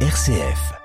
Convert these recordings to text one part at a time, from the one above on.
RCF.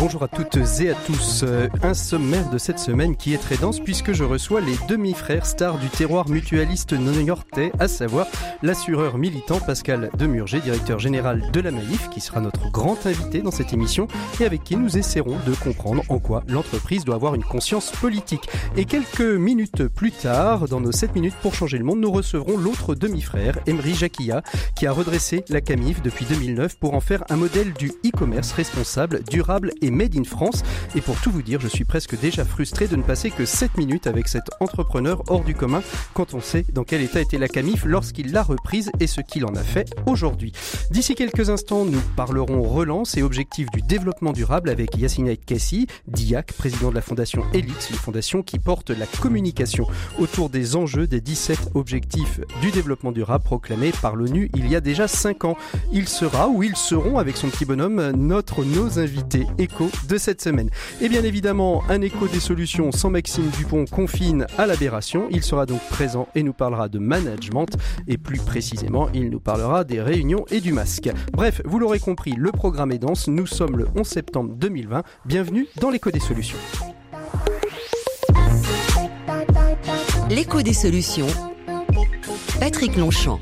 Bonjour à toutes et à tous. Euh, un sommaire de cette semaine qui est très dense puisque je reçois les demi-frères stars du terroir mutualiste non-yortais, à savoir l'assureur militant Pascal Demurger, directeur général de la Maïf, qui sera notre grand invité dans cette émission et avec qui nous essaierons de comprendre en quoi l'entreprise doit avoir une conscience politique. Et quelques minutes plus tard, dans nos 7 minutes pour changer le monde, nous recevrons l'autre demi-frère, Emery Jacquilla, qui a redressé la Camif depuis 2009 pour en faire un modèle du e-commerce responsable, durable et Made in France. Et pour tout vous dire, je suis presque déjà frustré de ne passer que 7 minutes avec cet entrepreneur hors du commun quand on sait dans quel état était la Camif lorsqu'il l'a reprise et ce qu'il en a fait aujourd'hui. D'ici quelques instants, nous parlerons relance et objectifs du développement durable avec Yassine Kessi, DIAC, président de la fondation Elix, une fondation qui porte la communication autour des enjeux des 17 objectifs du développement durable proclamés par l'ONU il y a déjà 5 ans. Il sera ou ils seront avec son petit bonhomme notre nos invités éco de cette semaine. Et bien évidemment, un écho des solutions sans Maxime Dupont confine à l'aberration. Il sera donc présent et nous parlera de management et plus précisément, il nous parlera des réunions et du masque. Bref, vous l'aurez compris, le programme est dense. Nous sommes le 11 septembre 2020. Bienvenue dans l'écho des solutions. L'écho des solutions. Patrick Longchamp.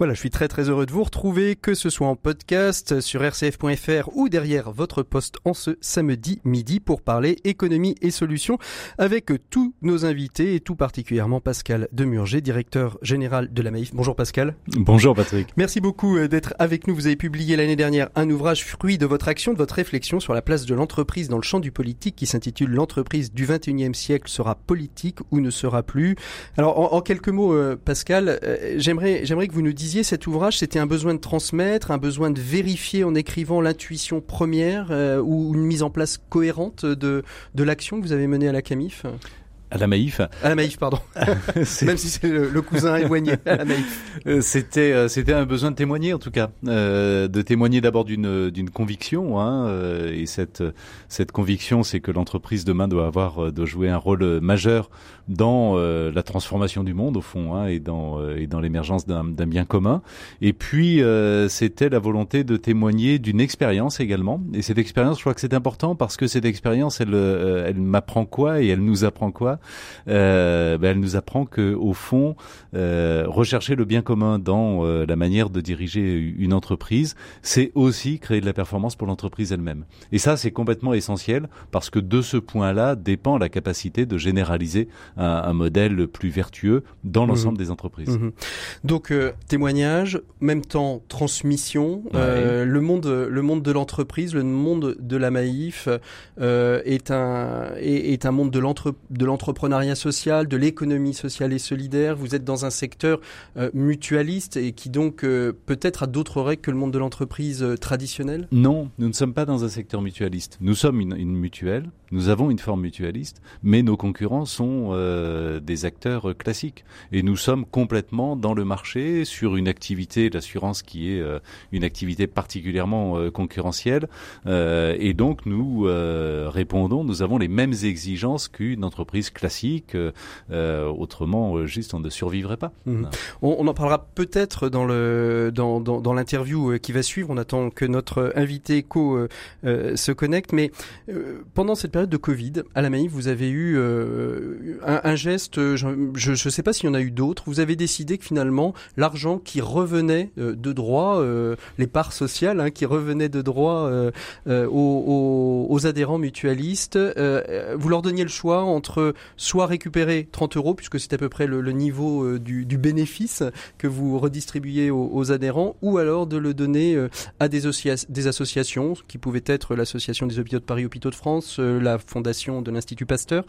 Voilà, je suis très très heureux de vous retrouver, que ce soit en podcast sur rcf.fr ou derrière votre poste en ce samedi midi pour parler économie et solutions avec tous nos invités et tout particulièrement Pascal Demurger, directeur général de la Maïf. Bonjour Pascal. Bonjour Patrick. Merci beaucoup euh, d'être avec nous. Vous avez publié l'année dernière un ouvrage fruit de votre action, de votre réflexion sur la place de l'entreprise dans le champ du politique qui s'intitule L'entreprise du 21e siècle sera politique ou ne sera plus. Alors en, quelques mots euh, Pascal, euh, j'aimerais j'aimerais que vous nous disiez cet ouvrage, c'était un besoin de transmettre, un besoin de vérifier en écrivant l'intuition première euh, ou une mise en place cohérente de, de l'action que vous avez menée à la CAMIF à la Maïf. À la Maïf, pardon. Même si c'est le, cousin éloigné à la Maïf. Euh, c'était euh, c'était un besoin de témoigner en tout cas, euh, de témoigner d'abord d'une d'une conviction. Hein, euh, et cette cette conviction, c'est que l'entreprise demain doit avoir doit jouer un rôle majeur dans la transformation du monde au fond, hein, et dans et dans l'émergence d'un d'un bien commun. Et puis c'était la volonté de témoigner d'une expérience également. Et cette expérience, je crois que c'est important parce que cette expérience, elle elle m'apprend quoi et elle nous apprend quoi euh, ben, elle nous apprend que au fond, euh, rechercher le bien commun dans euh, la manière de diriger une entreprise, c'est aussi créer de la performance pour l'entreprise elle-même. Et ça, c'est complètement essentiel parce que de ce point-là dépend la capacité de généraliser un, un modèle plus vertueux dans mhm. l'ensemble des entreprises. Mhm. Donc témoignage, même temps transmission. le monde, le monde de l'entreprise, le monde de la Maïf est un est, est un monde de l'entreprise l'entrepreneuriat social, de l'économie sociale et solidaire. Vous êtes dans un secteur euh, mutualiste et qui donc euh, peut-être a d'autres règles que le monde de l'entreprise euh, traditionnelle Non, nous ne sommes pas dans un secteur mutualiste. Nous sommes une mutuelle, nous avons une forme mutualiste, mais nos concurrents sont des acteurs classiques. Et nous sommes complètement dans le marché sur une activité, l'assurance qui est une activité particulièrement concurrentielle. et donc nous répondons, nous avons les mêmes exigences qu'une entreprise classique. Euh, euh, autrement, euh, juste, on ne survivrait pas. Mhm. On, en parlera peut-être dans le dans, dans, l'interview qui va suivre. On attend que notre invité co se connecte. Mais pendant cette période de Covid, à la Maïf, vous avez eu un, geste. Je ne sais pas s'il y en a eu d'autres. Vous avez décidé que finalement, l'argent qui revenait de droit, les parts sociales hein, qui revenaient de droit aux, adhérents mutualistes, vous leur donniez le choix entre soit récupérer 30 euros, puisque c'est à peu près le, niveau euh, du, bénéfice que vous redistribuez aux, adhérents, ou alors de le donner euh, à des, associations, qui pouvaient être l'association des hôpitaux de Paris, hôpitaux de France, euh, la fondation de l'Institut Pasteur.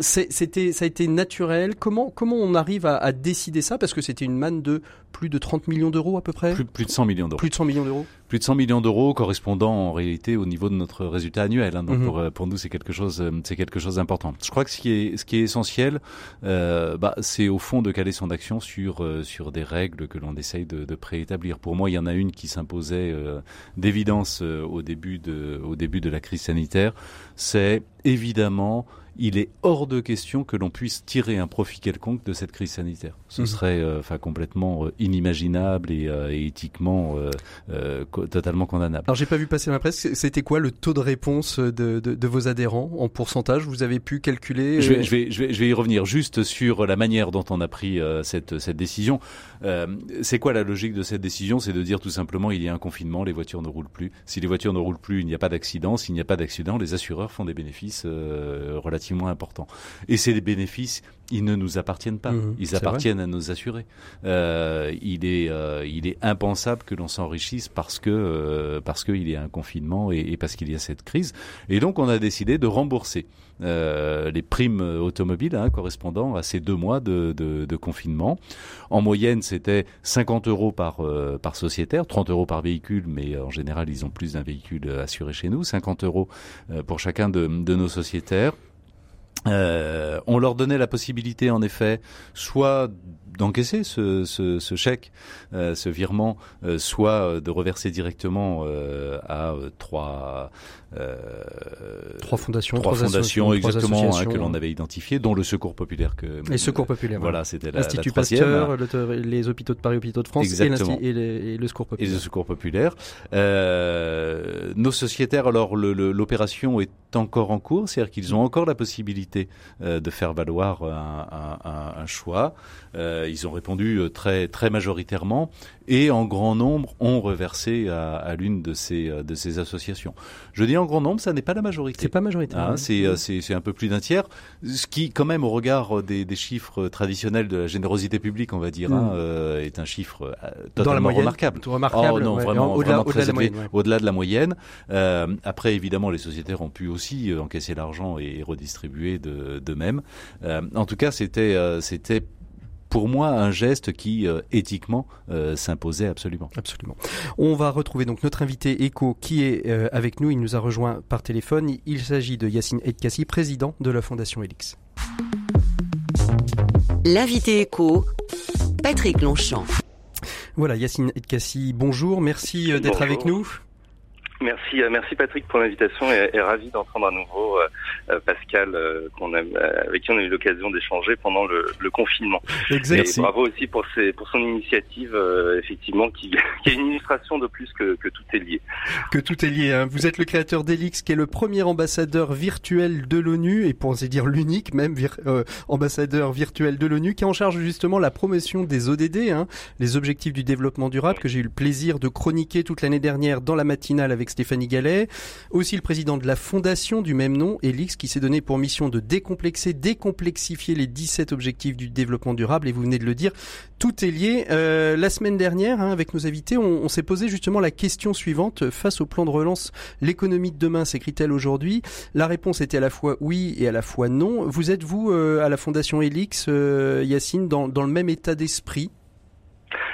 c'était, ça a été naturel. Comment, comment on arrive à, à décider ça? Parce que c'était une manne de plus de 30 millions d'euros à peu près plus, plus de 100 millions d'euros. Plus de 100 millions d'euros plus de 100 millions d'euros correspondant en réalité au niveau de notre résultat annuel. Hein. Donc Mhm. pour, euh, pour nous c'est quelque chose euh, c'est quelque chose d'important. Je crois que ce qui est ce qui est essentiel, euh, bah, c'est au fond de caler son action sur euh, sur des règles que l'on essaye de, de préétablir. Pour moi, il y en a une qui s'imposait euh, d'évidence au début de au début de la crise sanitaire. C'est évidemment il est hors de question que l'on puisse tirer un profit quelconque de cette crise sanitaire. Ce Mhm. serait euh, enfin complètement euh, inimaginable et, euh, et éthiquement co- totalement condamnable. Alors j'ai pas vu passer la presse, c'était quoi le taux de réponse de, de, de vos adhérents en pourcentage? Vous avez pu calculer Je vais, je, vais, je, vais, je vais y revenir juste sur la manière dont on a pris cette, cette décision. C'est quoi la logique de cette décision? C'est de dire tout simplement il y a un confinement, les voitures ne roulent plus. Si les voitures ne roulent plus, il n'y a pas d'accident. S'il n'y a pas d'accident, les assureurs font des bénéfices euh, relativement importants. Et ces bénéfices, ils ne nous appartiennent pas. Mhm, ils appartiennent à nos assurés. Euh, il est, euh, il est impensable que l'on s'enrichisse parce que euh, parce qu'il y a un confinement et, et parce qu'il y a cette crise. Et donc on a décidé de rembourser les primes automobiles hein, correspondant à ces deux mois de, de, de confinement. En moyenne, c'était 50 euros par, par sociétaire, 30 euros par véhicule, mais en général, ils ont plus d'un véhicule assuré chez nous, 50 euros pour chacun de, de nos sociétaires. Euh, on leur donnait la possibilité, en effet, soit d'encaisser ce, ce, ce chèque, euh, ce virement, euh, soit euh, de reverser directement euh, à trois, Trois fondations, trois trois fondations trois exactement hein, que l'on avait identifiées, dont le Secours populaire que Et Secours Populaire. voilà, c'était L'Institut. Pasteur, le- les hôpitaux de Paris, hôpitaux de France et, Exactement. l'Insti- et, les- et le Secours et Populaire. le secours populaire. Nos sociétaires, alors l'opération est encore en cours, c'est-à-dire qu'ils ont encore la possibilité de faire valoir un, un- un- un choix. Euh, ils ont répondu euh, très très majoritairement et en grand nombre ont reversé à, à l'une de ces euh, de ces associations. Je dis en grand nombre, ça n'est pas la majorité. C'est pas majoritaire. Hein, hein. c'est, euh, c'est, c'est un peu plus d'un tiers, ce qui, quand même, au regard des, des chiffres traditionnels de la générosité publique, on va dire, Mm. hein, euh, est un chiffre euh, Dans la totalement moyenne, remarquable. tout remarquable. Oh non, ouais. vraiment, au-delà, de la moyenne. ouais. au-delà de la moyenne. Euh, après, évidemment, les sociétaires ont pu aussi encaisser l'argent et redistribuer de, d'eux-mêmes. Euh, en tout cas, c'était, euh, c'était pour moi un geste qui, euh, éthiquement, euh, s'imposait absolument. Absolument. On va retrouver donc notre invité éco qui est euh, avec nous. Il nous a rejoint par téléphone. Il s'agit de Yacine Edkassi, président de la Fondation Elix. L'invité écho, Patrick Longchamp. Voilà, Yacine Edkassi, bonjour. Merci d'être avec nous. Merci, euh, merci Patrick pour l'invitation et, et ravi d'entendre à nouveau euh, euh, Pascal euh, qu'on avec qui on a eu l'occasion d'échanger pendant le, le confinement. Exact. Et bravo aussi pour, ses, pour son initiative, euh, effectivement, qui, qui est une illustration de plus que, que tout est lié. Que tout est lié. hein. Vous êtes le créateur d'Elix, qui est le premier ambassadeur virtuel de l'ONU, et pour ainsi dire l'unique même vir- ambassadeur virtuel de l'ONU, qui est en charge justement la promotion des ODD, hein, les objectifs du développement durable, que j'ai eu le plaisir de chroniquer toute l'année dernière dans la matinale avec Stéphanie Gallet. Aussi le président de la fondation du même nom, Elix, qui s'est donné pour mission de décomplexer, décomplexifier les 17 objectifs du développement durable, et vous venez de le dire, tout est lié. Euh, la semaine dernière, hein, avec nos invités, on, s'est posé justement la question suivante face au plan de relance L'économie de demain s'écrit-elle aujourd'hui? La réponse était à la fois oui et à la fois non. Vous êtes, vous, euh, à la Fondation Elix, euh, Yacine, dans le même état d'esprit?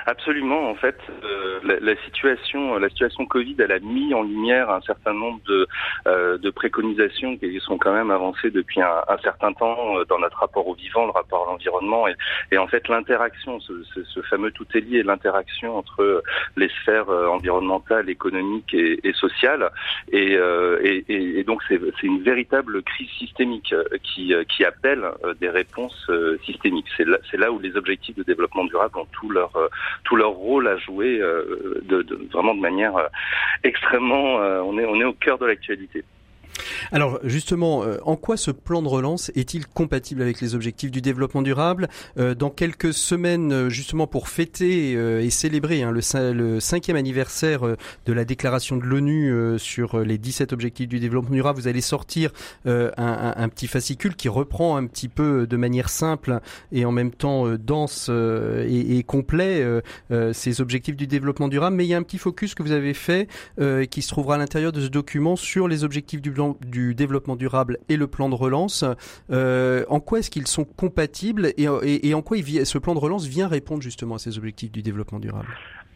Absolument, en fait, euh, la, la situation, la situation Covid, elle a mis en lumière un certain nombre de, euh, de préconisations qui sont quand même avancées depuis un, un certain temps euh, dans notre rapport au vivant, le rapport à l'environnement, et, et en fait l'interaction, ce, ce, ce fameux tout est lié, l'interaction entre les sphères euh, environnementales, économiques et, et sociales, et, euh, et, et, donc c'est une véritable crise systémique euh, qui, euh, qui appelle euh, des réponses euh, systémiques. C'est là, là où les objectifs de développement durable ont tout leur euh, tout leur rôle à jouer euh, de, vraiment de manière euh, extrêmement. euh, on est au cœur de l'actualité. Alors justement, euh, en quoi ce plan de relance est-il compatible avec les objectifs du développement durable? Euh, Dans quelques semaines, euh, justement pour fêter et célébrer hein, le, cin- le cinquième anniversaire de la déclaration de l'ONU sur les 17 objectifs du développement durable, vous allez sortir un, petit fascicule qui reprend un petit peu de manière simple et en même temps dense et, et complet ces objectifs du développement durable. Mais il y a un petit focus que vous avez fait qui se trouvera à l'intérieur de ce document sur les objectifs du, blanc- du développement durable et le plan de relance. en quoi est-ce qu'ils sont compatibles et, et, en quoi ce plan de relance vient répondre justement à ces objectifs du développement durable?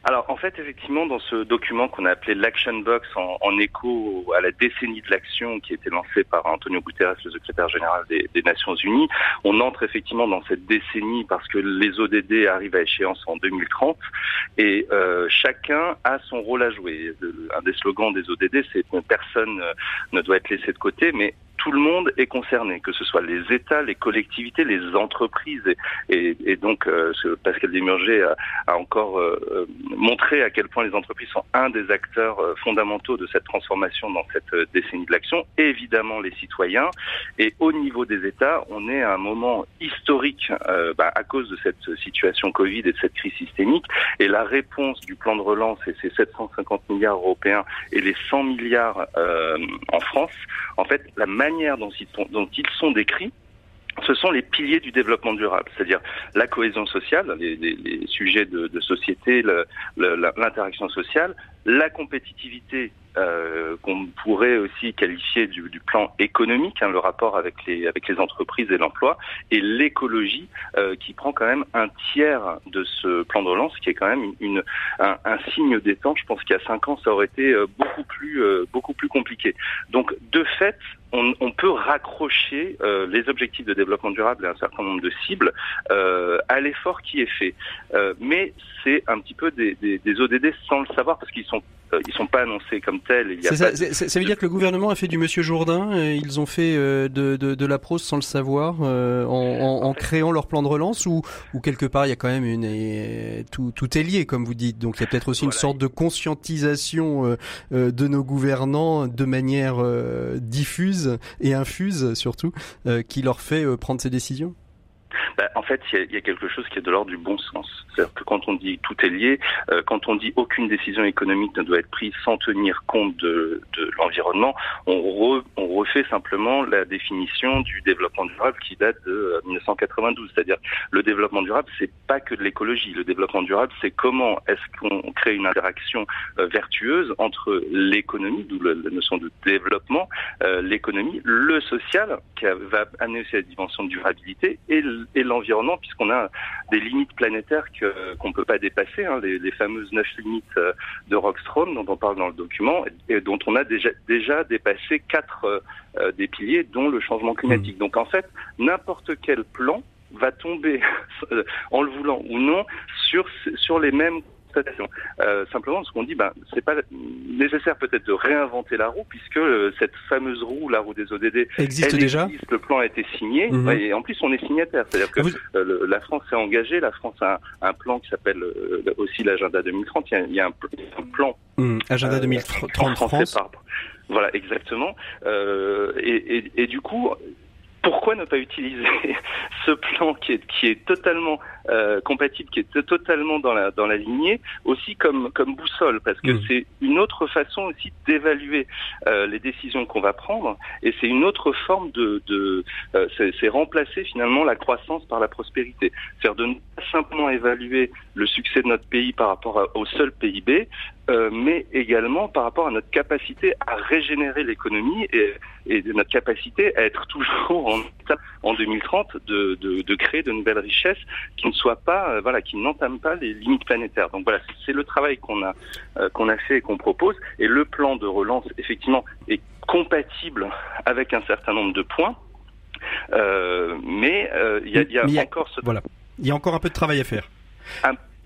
Alors en fait, effectivement, dans ce document qu'on a appelé l'Action Box en, écho à la décennie de l'action qui a été lancée par Antonio Guterres, le secrétaire général des, Nations Unies, on entre effectivement dans cette décennie parce que les ODD arrivent à échéance en 2030 et euh, chacun a son rôle à jouer. Un des slogans des ODD, c'est que personne ne doit être laissé de côté, mais tout le monde est concerné, que ce soit les États, les collectivités, les entreprises. Et, donc, euh, Pascal Desmurger a, a encore euh, euh, montré à quel point les entreprises sont un des acteurs euh, fondamentaux de cette transformation dans cette décennie de l'action. Évidemment, les citoyens. Et au niveau des États, on est à un moment historique bah, à cause de cette situation Covid et de cette crise systémique. Et la réponse du plan de relance et ces 750 milliards européens et les 100 milliards en France, en fait, la manière dont ils, sont décrits, ce sont les piliers du développement durable, c'est-à-dire la cohésion sociale, les, sujets de, société, l'interaction sociale, la compétitivité euh, qu'on pourrait aussi qualifier du, plan économique, hein, le rapport avec les avec les entreprises et l'emploi, et l'écologie euh, qui prend quand même un tiers de ce plan de relance, qui est quand même une, un, signe des temps. Je pense qu'il y a cinq ans, ça aurait été euh, beaucoup plus beaucoup plus compliqué. Donc de fait, on, on peut raccrocher les objectifs de développement durable et un certain nombre de cibles à l'effort qui est fait. mais c'est un petit peu des, des, des ODD sans le savoir parce qu'ils sont euh, ils sont pas annoncés comme tels. Il y a ça, ça, veut dire que le gouvernement a fait du Monsieur Jourdain. Et ils ont fait euh, de, de, de, la prose sans le savoir, euh, en, en, en, créant leur plan de relance, ou, ou quelque part il y a quand même une et, tout, tout est lié, comme vous dites. Donc il y a peut-être aussi une sorte de conscientisation de nos gouvernants de manière diffuse et infuse surtout, qui leur fait prendre ces décisions. Bah, en fait, il y, a quelque chose qui est de l'ordre du bon sens. C'est-à-dire que quand on dit tout est lié, euh, quand on dit aucune décision économique ne doit être prise sans tenir compte de, l'environnement, on, re, on, refait simplement la définition du développement durable qui date de 1992. Euh, C'est-à-dire le développement durable, c'est pas que de l'écologie. Le développement durable, c'est comment est-ce qu'on crée une interaction euh, vertueuse entre l'économie, d'où la notion de développement, l'économie, le social, qui va amener la dimension de durabilité, et, et l'environnement, puisqu'on a des limites planétaires qu'on ne peut pas dépasser, hein, les, les, fameuses neuf limites euh, de Rockstrom dont on parle dans le document, et dont on a déjà, déjà dépassé quatre euh, des piliers, dont le changement climatique. Mmh. Donc en fait, n'importe quel plan va tomber, en le voulant ou non, sur, sur les mêmes euh, simplement parce qu'on dit, ben, c'est pas nécessaire peut-être de réinventer la roue puisque euh, cette fameuse roue, la roue des ODD, existe déjà. le plan a été signé mhm. et en plus on est signataire. C'est-à-dire que euh, la France s'est engagée, la France a un, plan qui s'appelle aussi l'agenda 2030. Il y a, un, plan. Mhm. agenda 2030 France. Voilà, exactement. Et, et, et, du coup, pourquoi ne pas utiliser ce plan qui est, qui est totalement euh, compatible, qui est totalement dans la, dans la lignée, aussi comme, comme boussole, parce que mmh. c'est une autre façon aussi d'évaluer euh, les décisions qu'on va prendre, et c'est une autre forme de... de euh, c'est remplacer finalement la croissance par la prospérité. C'est-à-dire de ne pas simplement évaluer le succès de notre pays par rapport au seul PIB, euh, mais également par rapport à notre capacité à régénérer l'économie et, et notre capacité à être toujours en en 2030 de, de, de, créer de nouvelles richesses qui ne soient pas, euh, voilà, qui n'entament pas les limites planétaires. Donc voilà, c'est le travail qu'on a euh, qu'on a fait et qu'on propose. Et le plan de relance, effectivement, est compatible avec un certain nombre de points. Mais il y a, y a encore ce... voilà, il y a encore un peu de travail à faire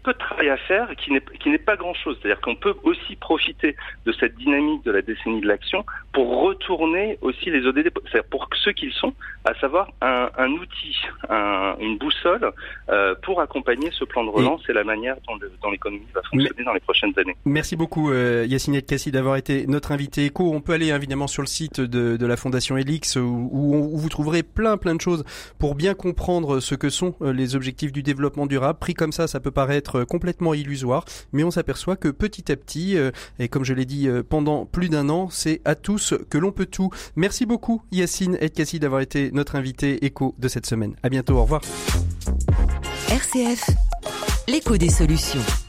peu de travail à faire qui n'est pas grand chose. C'est-à-dire qu'on peut aussi profiter de cette dynamique de la décennie de l'action pour retourner aussi les ODD, c'est-à-dire pour ceux qu'ils sont, à savoir un, un outil, un, une boussole euh, pour accompagner ce plan de relance et, la manière dont, l'économie va fonctionner dans les prochaines années. Merci beaucoup euh, Yacine Kassi d'avoir été notre invité éco. On peut aller évidemment sur le site de, de la Fondation Elix où, où, vous trouverez plein plein de choses pour bien comprendre ce que sont euh, les objectifs du développement durable. Pris comme ça, ça peut paraître complètement illusoire, mais on s'aperçoit que petit à petit, euh, et comme je l'ai dit euh, pendant plus d'un an, c'est à tous que l'on peut tout. Merci beaucoup Yacine Edkassi d'avoir été notre invité écho de cette semaine. À bientôt, au revoir. RCF, l'écho des solutions.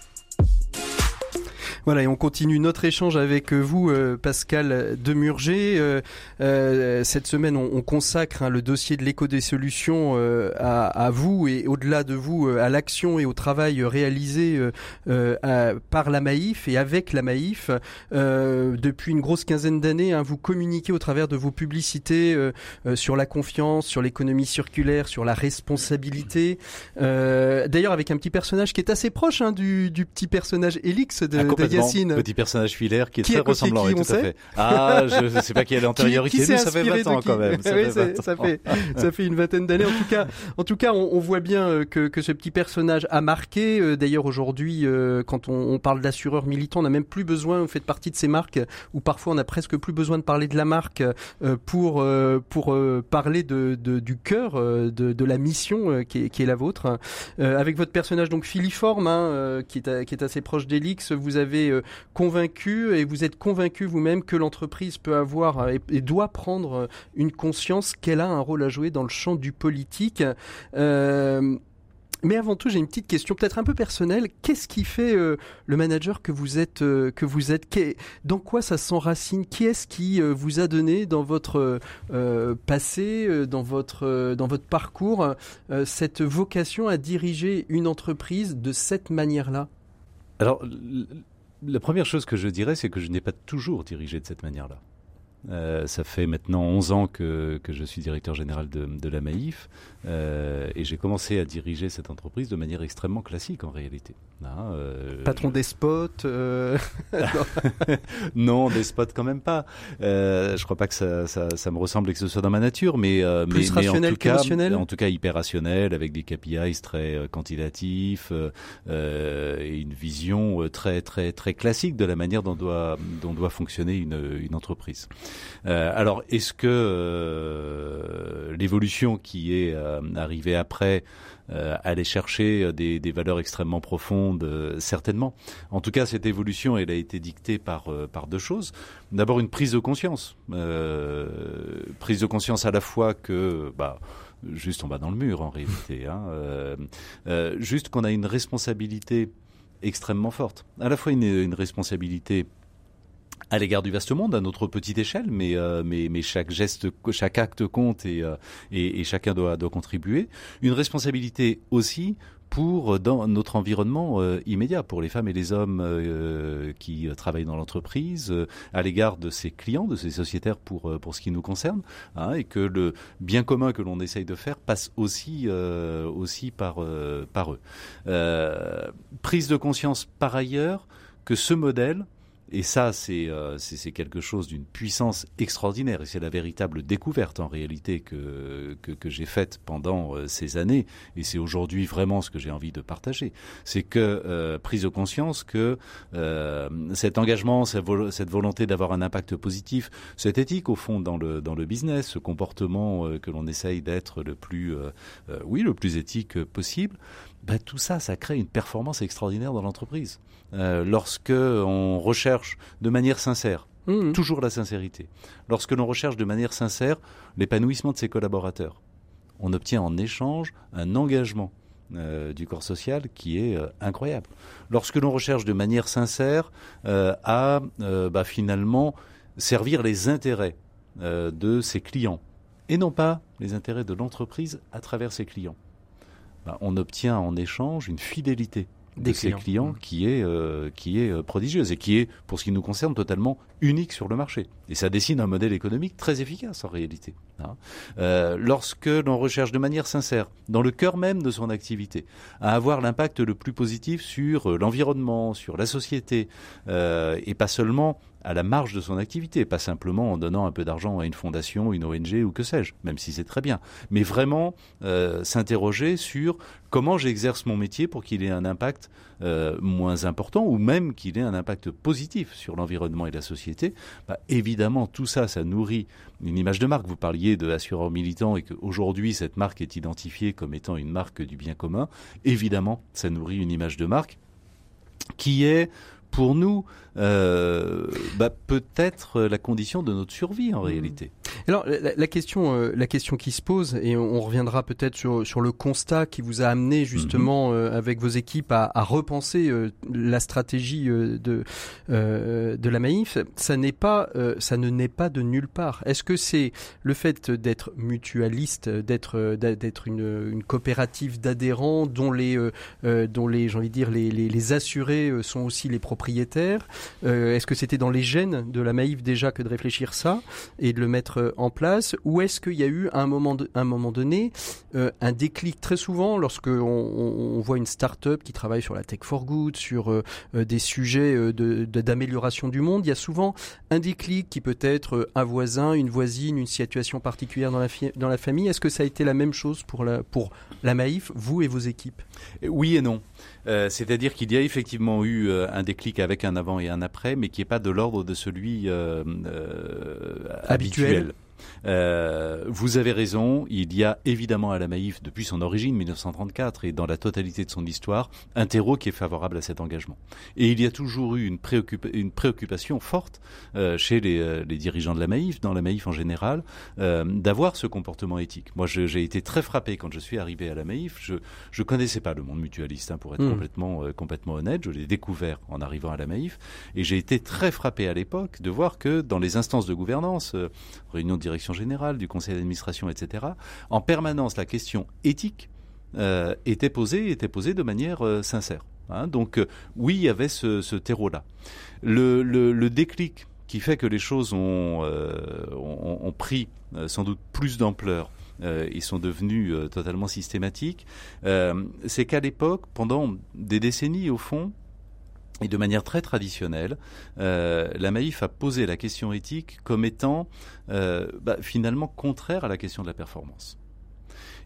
Voilà, et on continue notre échange avec vous, euh, Pascal Demurger. Euh, euh, cette semaine, on, consacre hein, le dossier de l'éco des solutions euh, à, à, vous et au-delà de vous, à l'action et au travail réalisé par la Maïf et avec la Maïf. depuis une grosse quinzaine d'années, hein, vous communiquez au travers de vos publicités sur la confiance, sur l'économie circulaire, sur la responsabilité. D'ailleurs, avec un petit personnage qui est assez proche hein, du, du, petit personnage Elix de, ah, Petit personnage filaire qui est très ressemblant, qui, ça fait. Ah, je ne sais pas qui a l'antériorité, mais ça fait 20 ans quand même. Ça, oui, fait, ça, fait, ça fait une vingtaine d'années. En tout cas, en tout cas, on, on voit bien euh, que, que, ce petit personnage a marqué. Euh, d'ailleurs, aujourd'hui, euh, quand on, on parle d'assureur militant, on n'a même plus besoin. Vous faites partie de ces marques où parfois on a presque plus besoin de parler de la marque pour pour parler de, de, du cœur de, de la mission qui est, qui est la vôtre. avec votre personnage donc filiforme, hein, qui est qui est assez proche d'Elix, vous avez euh, convaincu et vous êtes convaincu vous-même que l'entreprise peut avoir euh, et, doit prendre euh, une conscience qu'elle a un rôle à jouer dans le champ du politique. mais avant tout, j'ai une petite question, peut-être un peu personnelle. Qu'est-ce qui fait le manager que vous êtes que vous êtes? Dans quoi ça s'enracine? Qui est-ce qui vous a donné dans votre passé, dans votre dans votre parcours, cette vocation à diriger une entreprise de cette manière-là? Alors, la première chose que je dirais, c'est que je n'ai pas toujours dirigé de cette manière-là. Euh, ça fait maintenant 11 ans que, que je suis directeur général de, de la Maïf euh, et j'ai commencé à diriger cette entreprise de manière extrêmement classique en réalité. Hein, euh... Patron des spots euh, Non, des spots quand même pas. Euh, je crois pas que ça, ça, ça, me ressemble et que ce soit dans ma nature, mais, Plus mais, rationnel en, tout cas, en tout cas hyper rationnel avec des KPIs très quantitatifs et une vision très très très classique de la manière dont doit, dont doit fonctionner une, une entreprise. Euh, alors, est-ce que euh, l'évolution qui est euh, arrivée après allait chercher des, des, valeurs extrêmement profondes Certainement. En tout cas, cette évolution, elle a été dictée par, par deux choses. D'abord, une prise de conscience. prise de conscience à la fois que... Bah, juste on va dans le mur en réalité. Hein, euh, juste qu'on a une responsabilité extrêmement forte. À la fois une, une responsabilité à l'égard du vaste monde à notre petite échelle, mais euh, mais, mais chaque geste, chaque acte compte et, euh, et, et, chacun doit, doit contribuer. Une responsabilité aussi pour dans notre environnement euh, immédiat, pour les femmes et les hommes qui travaillent dans l'entreprise, à l'égard de ses clients, de ses sociétaires pour pour ce qui nous concerne, hein, et que le bien commun que l'on essaye de faire passe aussi aussi par par eux. prise de conscience par ailleurs que ce modèle et ça, euh, c'est quelque chose d'une puissance extraordinaire. Et c'est la véritable découverte en réalité que, que, que j'ai faite pendant euh, ces années. Et c'est aujourd'hui vraiment ce que j'ai envie de partager. C'est que euh, prise de conscience que euh, cet engagement, cette volonté d'avoir un impact positif, cette éthique au fond dans le, dans le business, ce comportement que l'on essaye d'être le plus, oui, le plus éthique possible, ben, tout ça, ça crée une performance extraordinaire dans l'entreprise. Euh, lorsque on recherche de manière sincère, mmh. toujours la sincérité, lorsque l'on recherche de manière sincère l'épanouissement de ses collaborateurs, on obtient en échange un engagement euh, du corps social qui est euh, incroyable. Lorsque l'on recherche de manière sincère euh, à bah, finalement servir les intérêts de ses clients et non pas les intérêts de l'entreprise à travers ses clients. Bah, on obtient en échange une fidélité de ses clients, mmh. qui est euh, qui est euh, prodigieuse et qui est pour ce qui nous concerne totalement unique sur le marché et ça dessine un modèle économique très efficace en réalité hein. euh, lorsque l'on recherche de manière sincère dans le cœur même de son activité à avoir l'impact le plus positif sur l'environnement sur la société et pas seulement à la marge de son activité, pas simplement en donnant un peu d'argent à une fondation, une ONG ou que sais-je, même si c'est très bien, mais vraiment euh, s'interroger sur comment j'exerce mon métier pour qu'il ait un impact euh, moins important ou même qu'il ait un impact positif sur l'environnement et la société. Bah, évidemment, tout ça, ça nourrit une image de marque. Vous parliez de assureur militant et qu'aujourd'hui, cette marque est identifiée comme étant une marque du bien commun. Évidemment, ça nourrit une image de marque qui est pour nous, euh, bah, peut-être la condition de notre survie en réalité. Alors la, question, euh, la question qui se pose, et on, reviendra peut-être sur, sur le constat qui vous a amené justement mmh. euh, avec vos équipes à, à repenser la stratégie de de la Maïf. Ça n'est pas, ça ne naît pas de nulle part. Est-ce que c'est le fait d'être mutualiste, d'être d'être une, une coopérative d'adhérents dont les dont les j'ai envie de dire les, les, les assurés sont aussi les propriétaires euh, est-ce que c'était dans les gènes de la Maïf déjà que de réfléchir ça et de le mettre euh, en place Ou est-ce qu'il y a eu à un moment, un moment donné euh, un déclic très souvent lorsque on, voit une start-up qui travaille sur la tech for good, sur des sujets d'amélioration du monde, il y a souvent un déclic qui peut être un voisin, une voisine, une situation particulière dans la, dans la famille. Est-ce que ça a été la même chose pour la, pour la Maïf, vous et vos équipes? Oui et non. C'est-à-dire qu'il y a effectivement eu un déclic avec un avant et un après, mais qui n'est pas de l'ordre de celui euh, euh, habituel. Euh, vous avez raison, il y a évidemment à la Maïf, depuis son origine, 1934, et dans la totalité de son histoire, un terreau qui est favorable à cet engagement. Et il y a toujours eu une, une préoccupation forte euh, chez les, euh, les, dirigeants de la Maïf, dans la Maïf en général, euh, d'avoir ce comportement éthique. Moi, j'ai été très frappé quand je suis arrivé à la Maïf. Je ne connaissais pas le monde mutualiste, hein, pour être hmm. complètement, euh, complètement honnête. Je l'ai découvert en arrivant à la Maïf. Et j'ai été très frappé à l'époque de voir que dans les instances de gouvernance, réunion de direction générale, du conseil d'administration, etc., en permanence, la question éthique euh, était posée, était posée de manière euh, sincère. Hein. Donc euh, oui, il y avait ce, terreau-là. Le, déclic qui fait que les choses ont, pris sans doute plus d'ampleur ils sont devenus totalement systématiques, c'est qu'à l'époque, pendant des décennies au fond, et de manière très traditionnelle, euh, la Maïf a posé la question éthique comme étant euh, bah, finalement contraire à la question de la performance.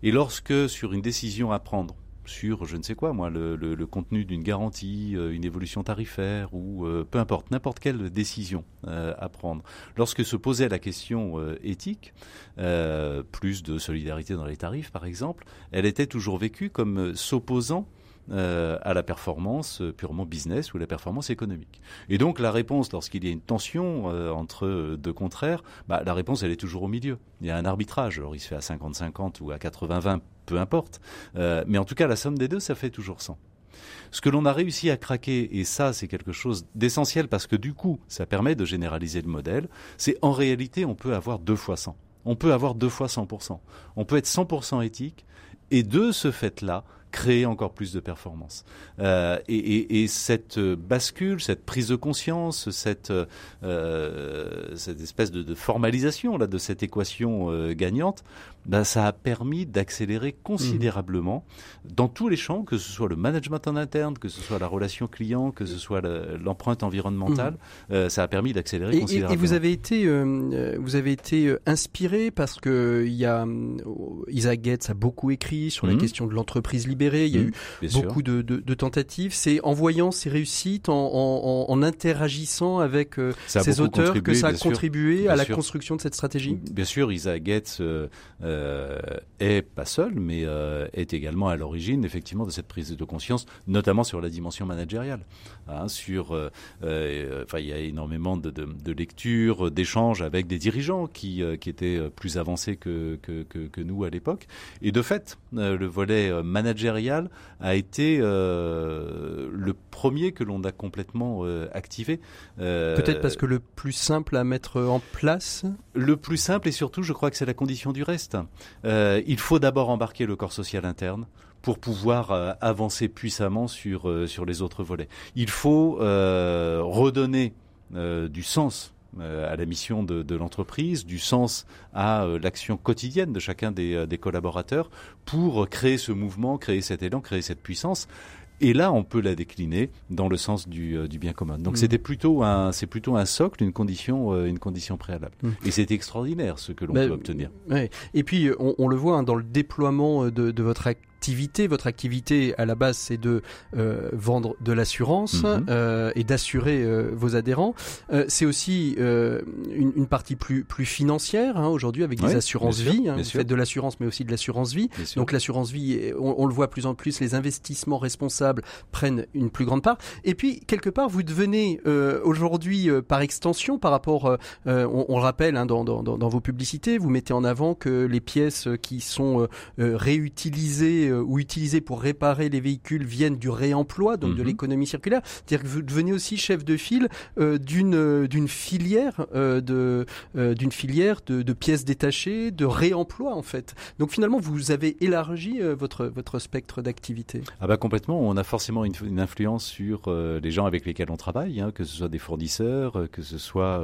Et lorsque, sur une décision à prendre, sur je ne sais quoi, moi, le, contenu d'une garantie, euh, une évolution tarifaire ou peu importe, n'importe quelle décision à prendre, lorsque se posait la question éthique, plus de solidarité dans les tarifs par exemple, elle était toujours vécue comme s'opposant euh, à la performance euh, purement business ou la performance économique. Et donc la réponse, lorsqu'il y a une tension euh, entre deux contraires, bah, la réponse elle est toujours au milieu. Il y a un arbitrage. Alors il se fait à 50-50 ou à 80-20, peu importe. mais en tout cas, la somme des deux, ça fait toujours 100. Ce que l'on a réussi à craquer, et ça c'est quelque chose d'essentiel parce que du coup ça permet de généraliser le modèle, c'est en réalité on peut avoir deux fois 100. On peut avoir deux fois 100%. On peut être 100% éthique et de ce fait-là, créer encore plus de performance. Euh, et, et, et, cette bascule, cette prise de conscience, cette, euh, cette espèce de, formalisation là de cette équation euh, gagnante, ben, ça a permis d'accélérer considérablement dans tous les champs, que ce soit le management en interne, que ce soit la relation client, que ce soit l'empreinte environnementale, mmh. euh, ça a permis d'accélérer considérablement. Et, vous avez été, euh, vous avez été euh, inspiré parce que il y a Isaac Getz a beaucoup écrit sur la mmh. question de l'entreprise libérée. Il y a mmh, eu beaucoup de, de, de, tentatives. C'est en voyant ces réussites, en, en, en interagissant avec ces auteurs que ça a contribué à la construction de cette stratégie. Bien sûr, Isaac Getz euh, est pas seul, mais euh, est également à l'origine effectivement de cette prise de conscience, notamment sur la dimension managériale. Hein, sur, euh, enfin, il y a énormément de, de, de lectures, d'échanges avec des dirigeants qui, qui étaient plus avancés que, que, que, que nous à l'époque. Et de fait, le volet managérial a été le premier que l'on a complètement activé. Peut-être parce que le plus simple à mettre en place. Le plus simple et surtout, je crois que c'est la condition du reste. Euh, il faut d'abord embarquer le corps social interne pour pouvoir euh, avancer puissamment sur, euh, sur les autres volets. Il faut redonner du sens à la mission de, de l'entreprise, du sens à l'action quotidienne de chacun des, des, collaborateurs pour créer ce mouvement, créer cet élan, créer cette puissance. Et là, on peut la décliner dans le sens du, euh, du bien commun. Donc, mm. c'était plutôt un, c'est plutôt un socle, une condition, euh, une condition préalable. Mm. Et c'est extraordinaire ce que l'on peut obtenir. Ouais. Et puis, on, on le voit hein, dans le déploiement de, de votre activité. Votre activité à la base, c'est de vendre de l'assurance mhm. et d'assurer vos adhérents. c'est aussi une, une, partie plus plus financière hein, aujourd'hui avec des assurances vie. Hein, vous faites de l'assurance, mais aussi de l'assurance vie. Donc l'assurance vie, on, on, le voit plus en plus, les investissements responsables prennent une plus grande part. Et puis quelque part, vous devenez aujourd'hui par extension par rapport, on, on, le rappelle hein, dans, dans, dans, vos publicités, vous mettez en avant que les pièces qui sont réutilisées ou utilisées pour réparer les véhicules viennent du réemploi, donc de mhm. l'économie circulaire. C'est-à-dire que vous devenez aussi chef de file d'une d'une filière de d'une filière de, de, pièces détachées, de réemploi en fait. Donc finalement, vous avez élargi votre votre spectre d'activité. Ah bah complètement. On a forcément une, une influence sur les gens avec lesquels on travaille, hein, que ce soit des fournisseurs, que ce soit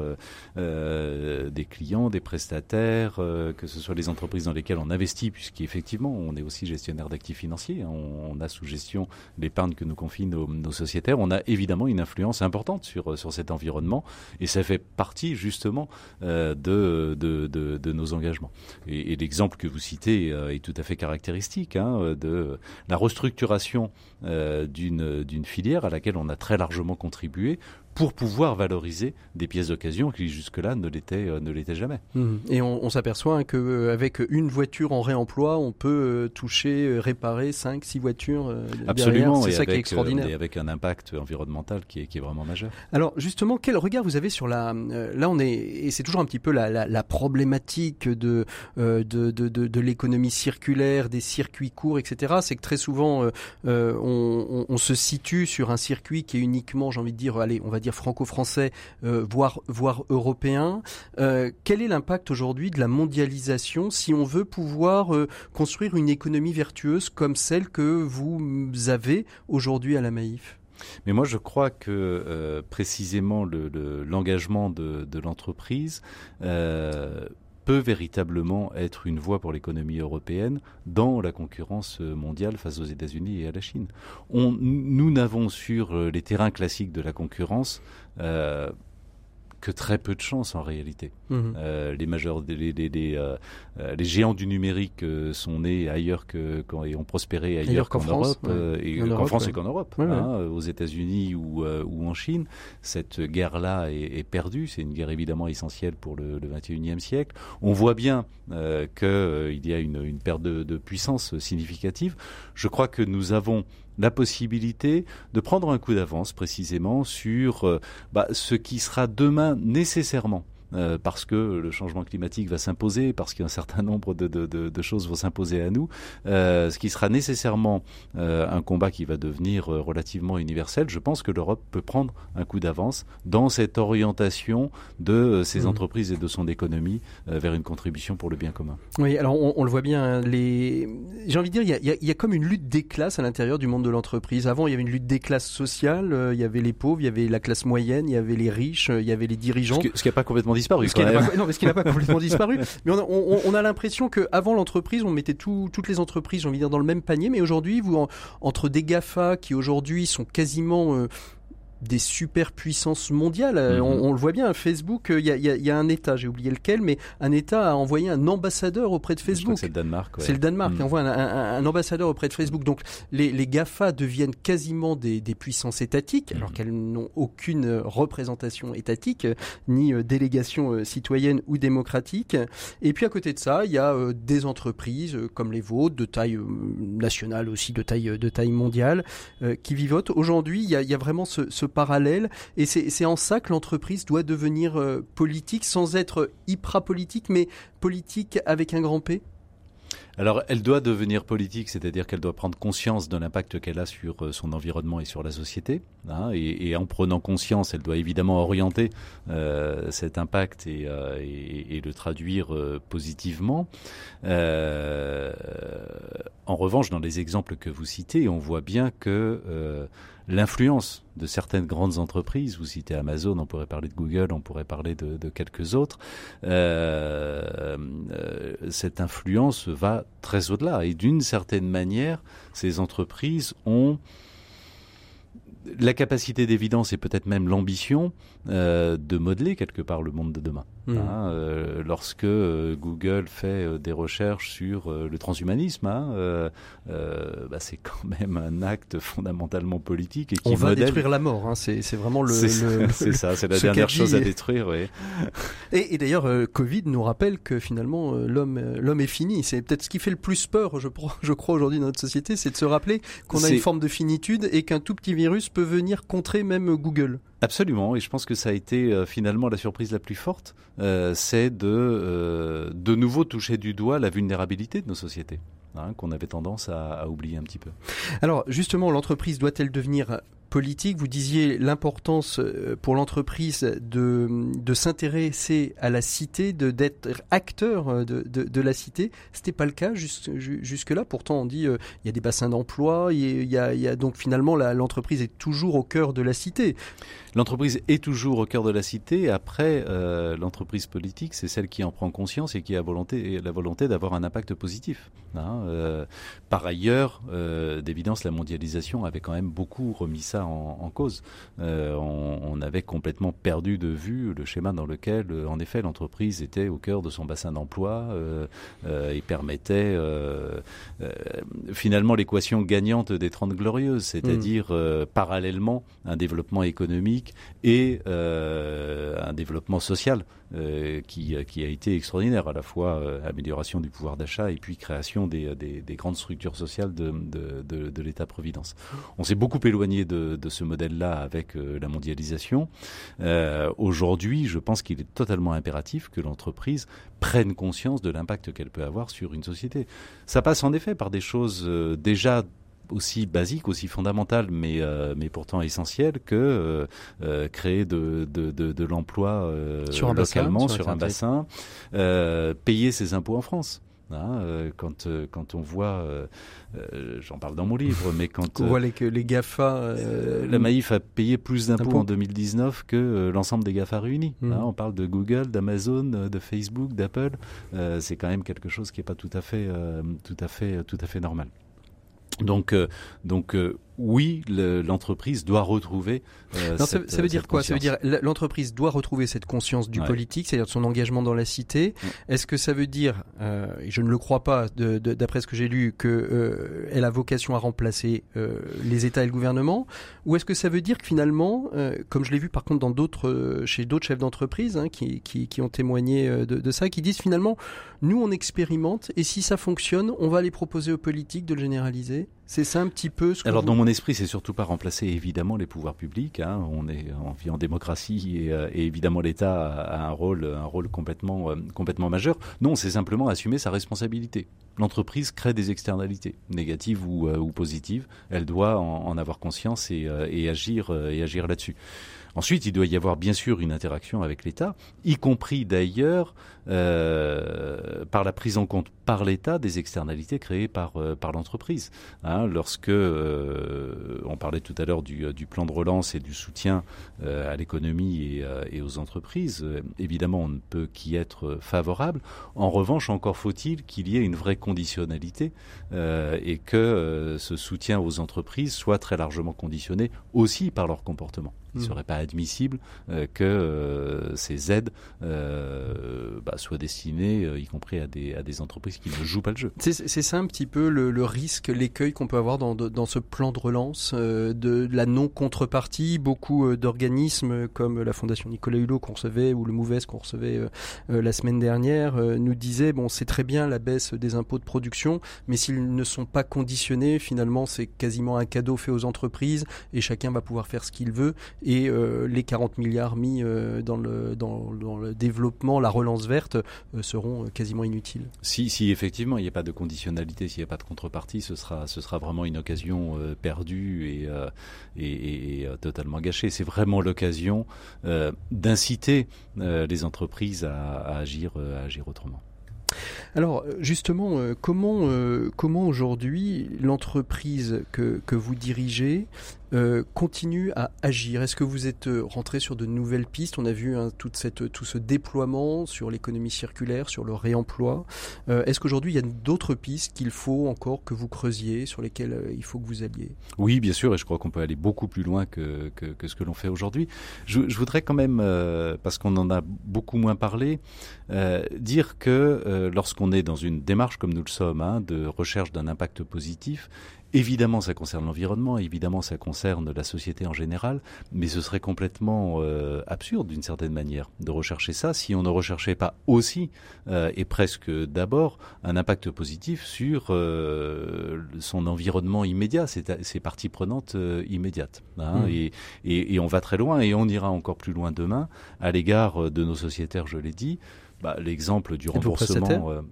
euh, des clients, des prestataires, euh, que ce soit les entreprises dans lesquelles on investit, puisqu'effectivement, on est aussi gestionnaire d'actifs financiers. Hein. On, a sous gestion l'épargne que nous confient nos, sociétaires. On a évidemment une influence importante sur, sur cet environnement et ça fait partie justement euh, de, nos engagements. Et, et l'exemple que vous citez euh, est tout à fait caractéristique hein, de la restructuration euh, d'une filière à laquelle on a très largement contribué pour pouvoir valoriser des pièces d'occasion qui jusque-là ne l'étaient euh, ne l'étaient jamais. Mmh. Et on, on s'aperçoit que euh, avec une voiture en réemploi, on peut euh, toucher, réparer 5 6 voitures Absolument, c'est ça avec, qui est extraordinaire et avec un impact environnemental qui est, qui est vraiment majeur. Alors justement, quel regard vous avez sur la là on est et c'est toujours un petit peu la, la, la problématique de, de, de, de, de l'économie circulaire, des circuits courts, etc. C'est que très souvent on, on, on, se situe sur un circuit qui est uniquement, j'ai envie de dire, allez, on va dire franco-français, euh, voire, voire européen. Euh, quel est l'impact aujourd'hui de la mondialisation si on veut pouvoir euh, construire une économie vertueuse comme celle que vous avez aujourd'hui à la Maïf mais moi, je crois que précisément l'engagement le, de, de l'entreprise peut véritablement être une voie pour l'économie européenne dans la concurrence mondiale face aux États-Unis et à la Chine. Nous n'avons sur les terrains classiques de la concurrence euh, que très peu de chance en réalité. Mhm. Euh, les majeurs, les, les, les, euh, les, géants du numérique euh, sont nés ailleurs que et ont prospéré ailleurs, qu'en Europe, et qu'en France ouais. et qu'en Europe, ouais, hein, aux États-Unis ou, ou en Chine. Cette guerre-là est, est, perdue. C'est une guerre évidemment essentielle pour le, le 21e siècle. On voit bien qu'il y a une, une perte de, de puissance significative. Je crois que nous avons la possibilité de prendre un coup d'avance précisément sur euh, bah, ce qui sera demain nécessairement euh, parce que le changement climatique va s'imposer, parce qu'un certain nombre de, de, de, de, choses vont s'imposer à nous, euh, ce qui sera nécessairement euh, un combat qui va devenir relativement universel. Je pense que l'Europe peut prendre un coup d'avance dans cette orientation de ses mmh. entreprises et de son économie vers une contribution pour le bien commun. Oui, alors on, on le voit bien. Hein, les... J'ai envie de dire, il y, a, il, y comme une lutte des classes à l'intérieur du monde de l'entreprise. Avant, il y avait une lutte des classes sociales. il y avait les pauvres, il y avait la classe moyenne, il y avait les riches, il y avait les dirigeants. Ce qui n'a pas complètement disparu. Même. Pas, non, parce qu'il n'a pas complètement disparu. Mais on a, on, on a l'impression qu'avant l'entreprise, on mettait tout, toutes les entreprises, j'ai envie de dire, dans le même panier. Mais aujourd'hui, vous, en, entre des GAFA qui aujourd'hui sont quasiment euh, des superpuissances mondiales. Mm -hmm. on, on, le voit bien, Facebook, il y, y, y, a un État, j'ai oublié lequel, mais un État a envoyé un ambassadeur auprès de Facebook. C'est le Danemark. Ouais. C'est le Danemark mm qui envoie un, un, un, ambassadeur auprès de Facebook. Donc les, les GAFA deviennent quasiment des, des puissances étatiques, mm alors qu'elles n'ont aucune représentation étatique, ni euh, délégation euh, citoyenne ou démocratique. Et puis à côté de ça, il y a euh, des entreprises euh, comme les vôtres, de taille euh, nationale aussi, de taille, de taille mondiale, euh, qui vivotent. Aujourd'hui, il y a, y a vraiment ce, ce parallèle. Et c'est en ça que l'entreprise doit devenir euh, politique sans être hyper politique, mais politique avec un grand P alors, elle doit devenir politique, c'est-à-dire qu'elle doit prendre conscience de l'impact qu'elle a sur euh, son environnement et sur la société. Hein, et, en prenant conscience, elle doit évidemment orienter euh, cet impact et, le traduire positivement. En revanche, dans les exemples que vous citez, on voit bien que l'influence de certaines grandes entreprises, vous citez Amazon, on pourrait parler de Google, on pourrait parler de, quelques autres, euh, euh, cette influence va très au-delà. Et d'une certaine manière, ces entreprises ont la capacité d'évidence et peut-être même l'ambition euh, de modeler quelque part le monde de demain. Mmh. Hein, euh, lorsque euh, Google fait des recherches sur le transhumanisme, hein, bah, c'est quand même un acte fondamentalement politique et qui on va modèle... détruire la mort. Hein, c'est vraiment le. C'est ça, c'est la dernière chose à détruire. Oui. Et, d'ailleurs, Covid nous rappelle que finalement l'homme l'homme est fini. C'est peut-être ce qui fait le plus peur, je, je crois aujourd'hui dans notre société, c'est de se rappeler qu'on a une forme de finitude et qu'un tout petit virus peut venir contrer même Google. Absolument, et je pense que ça a été euh, finalement la surprise la plus forte, euh, c'est de euh, de nouveau toucher du doigt la vulnérabilité de nos sociétés. Hein, qu'on avait tendance à, oublier un petit peu. Alors justement, l'entreprise doit-elle devenir politique Vous disiez l'importance pour l'entreprise de, de s'intéresser à la cité, de d'être acteur de, de, la cité. C'était pas le cas jusque là. Pourtant, on dit il y a des bassins d'emploi, y a donc finalement l'entreprise est toujours au cœur de la cité. L'entreprise est toujours au cœur de la cité. Après, euh, l'entreprise politique, c'est celle qui en prend conscience et qui a volonté, la volonté d'avoir un impact positif. Hein. Euh, par ailleurs, euh, d'évidence, la mondialisation avait quand même beaucoup remis ça en, cause. On, avait complètement perdu de vue le schéma dans lequel, en effet, l'entreprise était au cœur de son bassin d'emploi et permettait finalement l'équation gagnante des Trente Glorieuses, c'est-à-dire mmh. parallèlement un développement économique et euh, un développement social euh, qui, qui, a été extraordinaire, à la fois euh, amélioration du pouvoir d'achat et puis création des, des, grandes structures sociales de, l'État-providence. On s'est beaucoup éloigné de, ce modèle-là avec la mondialisation. Aujourd'hui, je pense qu'il est totalement impératif que l'entreprise prenne conscience de l'impact qu'elle peut avoir sur une société. Ça passe en effet par des choses déjà aussi basique, aussi fondamentale, mais, euh, mais pourtant essentielle que euh, euh, créer de, de, de, de l'emploi localement sur un bassin, payer ses impôts en France. Hein, quand, quand on voit, j'en parle dans mon livre, mais quand on voit les, les GAFA, la Maïf a payé plus d'impôts en 2019 que l'ensemble des GAFA réunis. Mmh. Hein, on parle de Google, d'Amazon, de Facebook, d'Apple. c'est quand même quelque chose qui n'est pas tout à fait, tout à fait, tout à fait normal. Donc, euh, donc euh, oui, l'entreprise doit retrouver. Euh, ça, veut dire quoi? Ça veut dire l'entreprise doit retrouver cette conscience du politique, c'est-à-dire son engagement dans la cité. Est-ce que ça veut dire, et je ne le crois pas, d'après ce que j'ai lu, que elle a vocation à remplacer les États et le gouvernement, ou est-ce que ça veut dire que finalement, comme je l'ai vu par contre dans d'autres, chez d'autres chefs d'entreprise hein, qui, qui, qui, ont témoigné de, de, ça, qui disent finalement, nous on expérimente et si ça fonctionne, on va les proposer aux politiques de le généraliser? C'est ça un petit peu ce que Alors dans mon esprit, c'est surtout pas remplacer évidemment les pouvoirs publics. Hein. On est on vit en démocratie et, euh, et évidemment l'État a, un rôle un rôle complètement euh, complètement majeur. Non, c'est simplement assumer sa responsabilité. L'entreprise crée des externalités négatives ou, euh, ou positives. Elle doit en, en avoir conscience et, et agir et agir là-dessus. Ensuite, il doit y avoir bien sûr une interaction avec l'État, y compris d'ailleurs euh, par la prise en compte par l'État des externalités créées par, euh, par l'entreprise. Hein, lorsque euh, on parlait tout à l'heure du, du, plan de relance et du soutien à l'économie et, et, aux entreprises, évidemment on ne peut qu'y être favorable. En revanche, encore faut-il qu'il y ait une vraie conditionnalité et que ce soutien aux entreprises soit très largement conditionné aussi par leur comportement. Il ne mmh. serait pas admissible que ces aides euh, bah, soient destinées, y compris à des, entreprises qui ne jouent pas le jeu. C'est ça un petit peu le, le risque, l'écueil qu'on peut avoir dans, dans ce plan de relance, de, la non-contrepartie. Beaucoup d'organismes comme la Fondation Nicolas Hulot qu'on recevait ou le Mouves qu'on recevait la semaine dernière nous disaient, bon, c'est très bien la baisse des impôts de production, mais s'ils ne sont pas conditionnés, finalement, c'est quasiment un cadeau fait aux entreprises et chacun va pouvoir faire ce qu'il veut et euh, les 40 milliards mis euh, dans, le, dans, le développement, la relance verte, euh, seront quasiment inutiles. Si, si effectivement il n'y a pas de conditionnalité, s'il n'y a pas de contrepartie, ce sera, ce sera vraiment une occasion perdue et, et, et, totalement gâchée. C'est vraiment l'occasion d'inciter les entreprises à, à agir, à agir autrement. Alors justement, comment, comment aujourd'hui l'entreprise que, que vous dirigez euh, continue à agir Est-ce que vous êtes euh, rentré sur de nouvelles pistes? On a vu hein, toute cette, tout ce déploiement sur l'économie circulaire, sur le réemploi. Euh, est-ce qu'aujourd'hui il y a d'autres pistes qu'il faut encore que vous creusiez, sur lesquelles il faut que vous alliez? Oui, bien sûr, et je crois qu'on peut aller beaucoup plus loin que, que, ce que l'on fait aujourd'hui. Je, je, voudrais quand même, parce qu'on en a beaucoup moins parlé, dire que lorsqu'on est dans une démarche comme nous le sommes, hein, de recherche d'un impact positif, Évidemment, ça concerne l'environnement, évidemment, ça concerne la société en général, mais ce serait complètement euh, absurde d'une certaine manière de rechercher ça si on ne recherchait pas aussi, euh, et presque d'abord, un impact positif sur euh, son environnement immédiat, ses, parties prenantes immédiates. Hein, mmh. et, et, et, on va très loin, et on ira encore plus loin demain à l'égard de nos sociétaires, je l'ai dit. Bah, L'exemple du remboursement.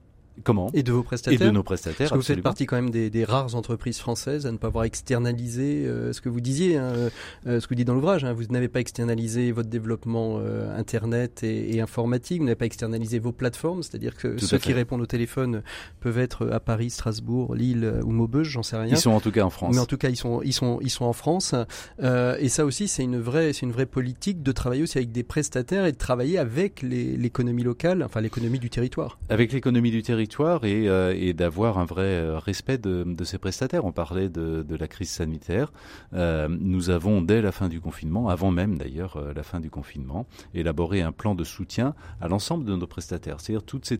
Comment Et de vos prestataires Et de nos prestataires. Parce que vous faites partie quand même des, des, rares entreprises françaises à ne pas avoir externalisé euh, ce que vous disiez, hein, euh, ce que vous dites dans l'ouvrage. Hein, vous n'avez pas externalisé votre développement euh, internet et, et, informatique. Vous n'avez pas externalisé vos plateformes, c'est-à-dire que Tout ceux qui répondent au téléphone peuvent être à Paris, Strasbourg, Lille ou Maubeuge, j'en sais rien. Ils sont en tout cas en France. Mais en tout cas, ils sont, ils sont, ils sont en France. et ça aussi, c'est une vraie, une vraie politique de travailler aussi avec des prestataires et de travailler avec l'économie locale, enfin l'économie du territoire. Avec l'économie du territoire et, euh, et d'avoir un vrai euh, respect de, de, ces prestataires. On parlait de, la crise sanitaire. Euh, nous avons, dès la fin du confinement, avant même d'ailleurs la fin du confinement, élaboré un plan de soutien à l'ensemble de nos prestataires. C'est-à-dire toutes ces,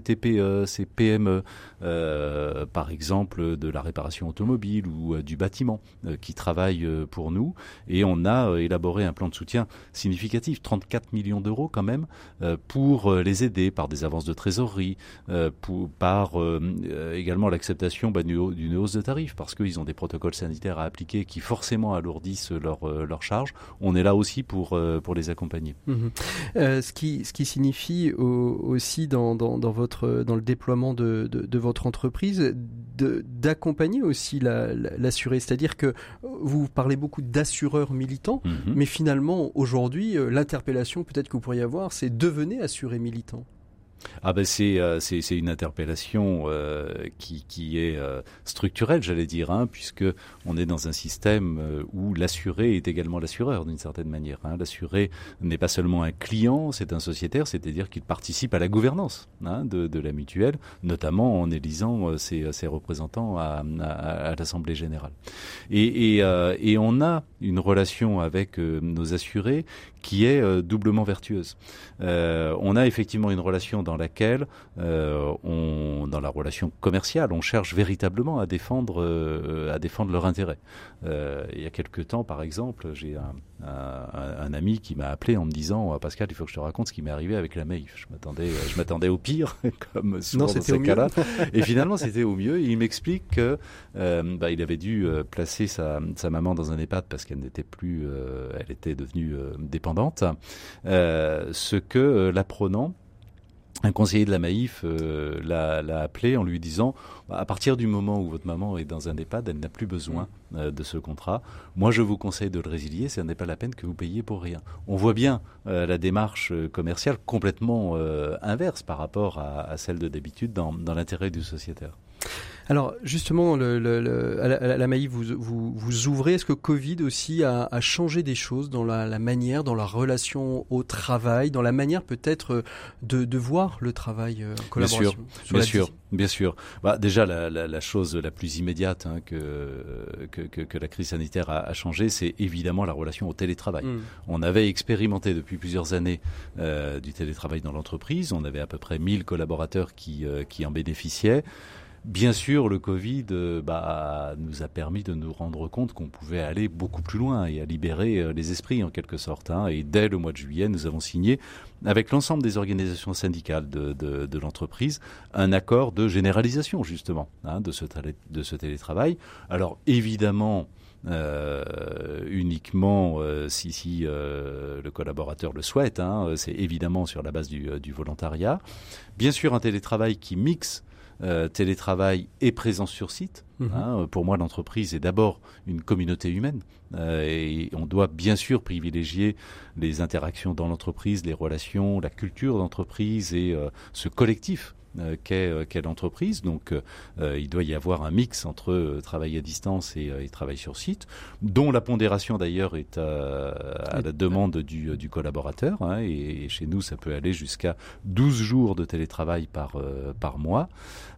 TPE, ces PME, euh, par exemple de la réparation automobile ou du bâtiment, qui travaillent pour nous. Et on a élaboré un plan de soutien significatif, 34 millions d'euros quand même, pour les aider par des avances de trésorerie, pour, par euh, euh, également l'acceptation bah, d'une hausse de tarifs, parce qu'ils ont des protocoles sanitaires à appliquer qui forcément alourdissent leurs leur euh, charges. On est là aussi pour, pour les accompagner. Mhm. ce, qui, ce qui signifie aussi dans, dans, dans, votre, dans le déploiement de, de, de votre entreprise d'accompagner aussi l'assuré. La, C'est-à-dire que vous parlez beaucoup d'assureurs militants, mhm. mais finalement, aujourd'hui, l'interpellation peut-être que vous pourriez avoir, c'est devenez assuré militant. Ah ben c'est euh, c'est une interpellation euh, qui, qui est euh, structurelle, j'allais dire, hein, puisque on est dans un système où l'assuré est également l'assureur d'une certaine manière. Hein. L'assuré n'est pas seulement un client, c'est un sociétaire, c'est-à-dire qu'il participe à la gouvernance hein, de, la mutuelle, notamment en élisant ses, ses représentants à l'Assemblée générale. Et, et, et, on a une relation avec nos assurés qui est doublement vertueuse. on a effectivement une relation dans laquelle, euh, dans la relation commerciale, on cherche véritablement à défendre, euh, à défendre leur intérêt. Euh, il y a quelque temps, par exemple, j'ai un, un, un, ami qui m'a appelé en me disant oh, Pascal, il faut que je te raconte ce qui m'est arrivé avec la Maïf. Je m'attendais, je m'attendais au pire, comme souvent non, dans ces cas-là. Et finalement, c'était au mieux. Et il m'explique que euh, bah, il avait dû euh, placer sa, sa, maman dans un EHPAD parce qu'elle n'était plus, euh, elle était devenue dépendante. ce que l'apprenant un conseiller de la Maïf euh, l'a appelé en lui disant à partir du moment où votre maman est dans un EHPAD, elle n'a plus besoin mm. euh, de ce contrat. Moi, je vous conseille de le résilier. Ce n'est pas la peine que vous payiez pour rien. On voit bien euh, la démarche commerciale complètement inverse par rapport à, à celle de d'habitude dans, dans l'intérêt du sociétaire. Alors justement, le, le, le, à, la, à la vous, vous, vous ouvrez. Est-ce que Covid aussi a, a, changé des choses dans la, la, manière, dans la relation au travail, dans la manière peut-être de, de voir le travail euh, en collaboration Bien sûr, bien sûr, bien sûr. Bah, déjà, la, la, la, chose la plus immédiate hein, que, que, que, que, la crise sanitaire a, a changé, c'est évidemment la relation au télétravail. Mm. On avait expérimenté depuis plusieurs années euh, du télétravail dans l'entreprise. On avait à peu près 1000 collaborateurs qui, euh, qui en bénéficiaient. Bien sûr, le Covid euh, bah, nous a permis de nous rendre compte qu'on pouvait aller beaucoup plus loin et à libérer euh, les esprits en quelque sorte. Hein. Et dès le mois de juillet, nous avons signé avec l'ensemble des organisations syndicales de, l'entreprise un accord de généralisation justement hein, de, ce télétravail. Alors évidemment, euh, uniquement si, le collaborateur le souhaite. Hein, c'est évidemment sur la base du, volontariat. Bien sûr, un télétravail qui mixe euh, télétravail et présence sur site. Mhm. Hein. pour moi, l'entreprise est d'abord une communauté humaine euh, et on doit bien sûr privilégier les interactions dans l'entreprise, les relations, la culture d'entreprise et euh, ce collectif euh, euh, qu'est l'entreprise. Donc, euh, il doit y avoir un mix entre travail à distance et, travail sur site, dont la pondération d'ailleurs est à, la demande du, du collaborateur. Hein, et, chez nous, ça peut aller jusqu'à 12 jours de télétravail par, par mois.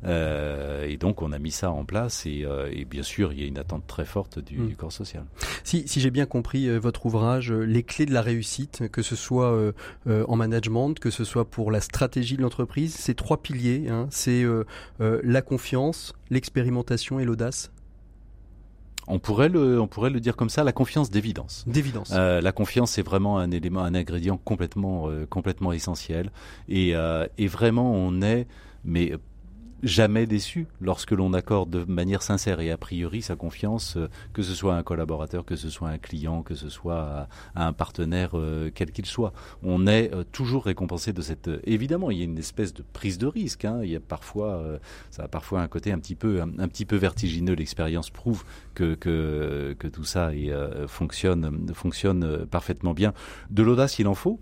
et donc, on a mis ça en place. Et, bien sûr, il y a une attente très forte du, hmm. corps social. Si, si j'ai bien compris votre ouvrage, les clés de la réussite, que ce soit en management, que ce soit pour la stratégie de l'entreprise, ces trois piliers Hein. c'est euh, euh, la confiance, l'expérimentation et l'audace. On pourrait le, on pourrait le dire comme ça, la confiance d'évidence. D'évidence. Euh, la confiance c'est vraiment un élément, un ingrédient complètement, complètement essentiel. Et, et vraiment, on est, mais jamais déçu lorsque l'on accorde de manière sincère et a priori sa confiance, euh, que ce soit à un collaborateur, que ce soit à un client, que ce soit à, un partenaire, euh, quel qu'il soit. On est euh, toujours récompensé de cette. évidemment, il y a une espèce de prise de risque. Hein. Il y a parfois, ça a parfois un côté un petit peu, un, petit peu vertigineux. L'expérience prouve que, que, que tout ça fonctionne, fonctionne parfaitement bien. De l'audace, il en faut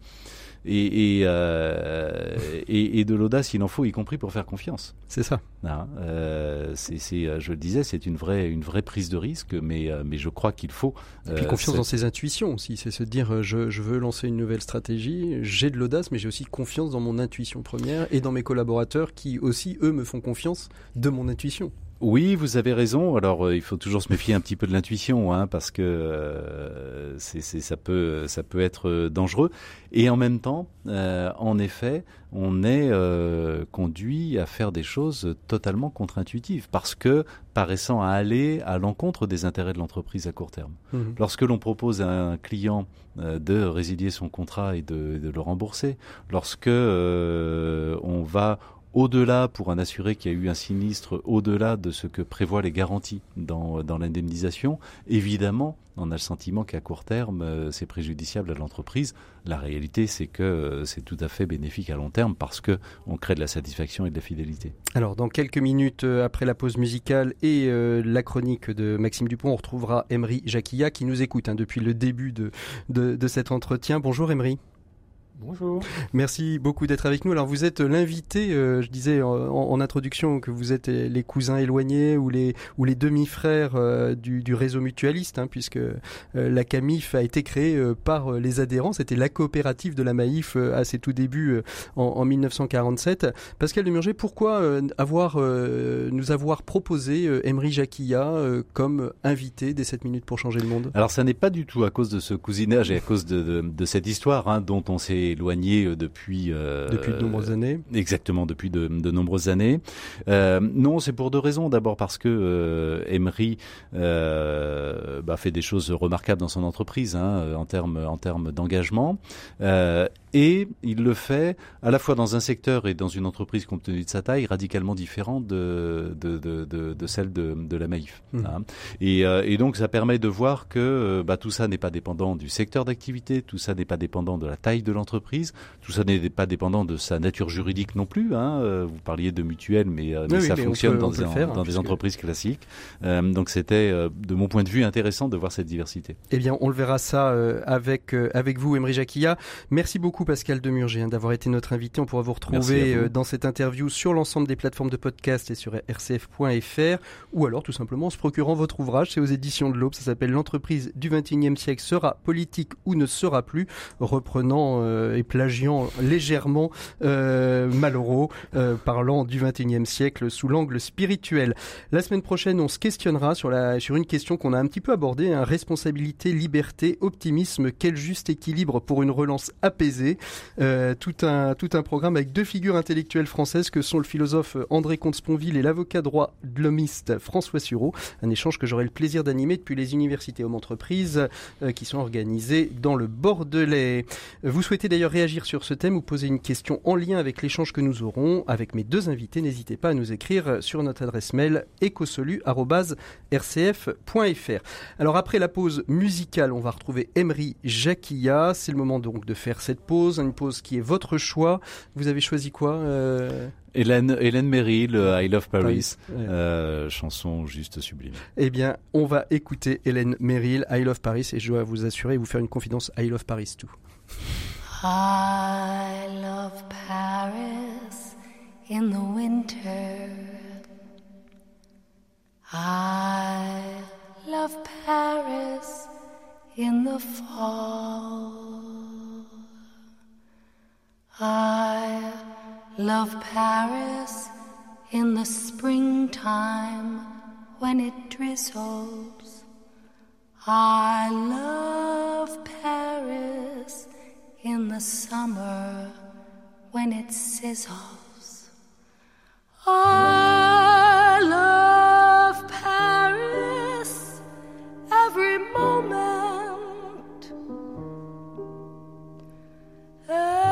et, euh, et, et, de l'audace, il en faut, y compris pour faire confiance. C'est ça. Hein, euh, c'est, euh, je le disais, c'est une vraie, une vraie prise de risque, mais, mais je crois qu'il faut. Et puis confiance dans ses intuitions aussi, c'est se dire je, je, veux lancer une nouvelle stratégie, j'ai de l'audace, mais j'ai aussi confiance dans mon intuition première et dans mes collaborateurs qui aussi, eux, me font confiance de mon intuition. Oui, vous avez raison. Alors, euh, il faut toujours se méfier un petit peu de l'intuition, hein, parce que euh, c'est, ça peut, ça peut être euh, dangereux. Et en même temps, en effet, on est conduit à faire des choses totalement contre-intuitives, parce que paraissant à aller à l'encontre des intérêts de l'entreprise à court terme. Mmh. Lorsque l'on propose à un client de résilier son contrat et de, de le rembourser, lorsque on va au-delà, pour un assuré qui a eu un sinistre, au-delà de ce que prévoient les garanties dans, dans l'indemnisation, évidemment, on a le sentiment qu'à court terme, euh, c'est préjudiciable à l'entreprise. La réalité, c'est que euh, c'est tout à fait bénéfique à long terme parce que on crée de la satisfaction et de la fidélité. Alors, dans quelques minutes euh, après la pause musicale et la chronique de Maxime Dupont, on retrouvera Emery Jacquilla qui nous écoute hein, depuis le début de, de, de cet entretien. Bonjour Emery. Bonjour. Merci beaucoup d'être avec nous. Alors vous êtes l'invité, euh, je disais en, introduction que vous êtes les cousins éloignés ou les ou les demi-frères euh, du, du, réseau mutualiste, hein, puisque euh, la CAMIF a été créée par les adhérents. C'était la coopérative de la Maïf à ses tout débuts en, en, 1947. Pascal Demurger, pourquoi avoir nous avoir proposé Emery Jacquilla comme invité des 7 minutes pour changer le monde? Alors ça n'est pas du tout à cause de ce cousinage et à cause de, de, de cette histoire hein, dont on s'est éloigné euh, depuis euh, depuis de nombreuses années. Exactement, depuis de, de nombreuses années. Euh, non, c'est pour deux raisons. D'abord parce que Emery bah, fait des choses remarquables dans son entreprise hein, en termes en termes d'engagement. Euh, et il le fait à la fois dans un secteur et dans une entreprise compte tenu de sa taille radicalement différente de, de, de, de, celle de, de la Maïf. Mmh. Hein. Et, et, donc ça permet de voir que bah, tout ça n'est pas dépendant du secteur d'activité, tout ça n'est pas dépendant de la taille de l'entreprise tout ça n'est pas dépendant de sa nature juridique non plus. Hein. Euh, vous parliez de mutuelle, mais, euh, ça fonctionne dans, des, hein, entreprises classiques. Euh, donc c'était, de mon point de vue, intéressant de voir cette diversité. Eh bien, on le verra ça avec avec vous, Emery Jacquilla. Merci beaucoup, Pascal Demurger, hein, d'avoir été notre invité. On pourra vous retrouver dans cette interview sur l'ensemble des plateformes de podcast et sur rcf.fr, ou alors tout simplement en se procurant votre ouvrage. C'est aux éditions de l'Aube. Ça s'appelle L'entreprise du XXIe siècle sera politique ou ne sera plus, reprenant et plagiant légèrement euh, Malraux, euh, parlant du XXIe siècle sous l'angle spirituel. La semaine prochaine, on se questionnera sur, la, sur une question qu'on a un petit peu abordée, hein, responsabilité, liberté, optimisme, quel juste équilibre pour une relance apaisée? Euh, tout, un, tout un programme avec deux figures intellectuelles françaises que sont le philosophe André Comte-Sponville et l'avocat droit de l'homiste François Sureau. Un échange que j'aurai le plaisir d'animer depuis les universités hommes entreprises euh, qui sont organisées dans le Bordelais. Vous souhaitez d'ailleurs réagir sur ce thème ou poser une question en lien avec l'échange que nous aurons avec mes deux invités, n'hésitez pas à nous écrire sur notre adresse mail ecosolu.rcf.fr. Alors après la pause musicale, on va retrouver Emery Jacquilla. C'est le moment donc de faire cette pause pause, une pause qui est votre choix. Vous avez choisi quoi Hélène, Hélène Merrill, I Love Paris, chanson juste sublime. Eh bien, on va écouter Hélène Merrill, I Love Paris, et je dois vous assurer et vous faire une confidence, I Love Paris tout. I love Paris in the winter. I love Paris in the fall. I love Paris in the springtime when it drizzles. I love Paris in the summer when it sizzles. I love Paris every moment. Every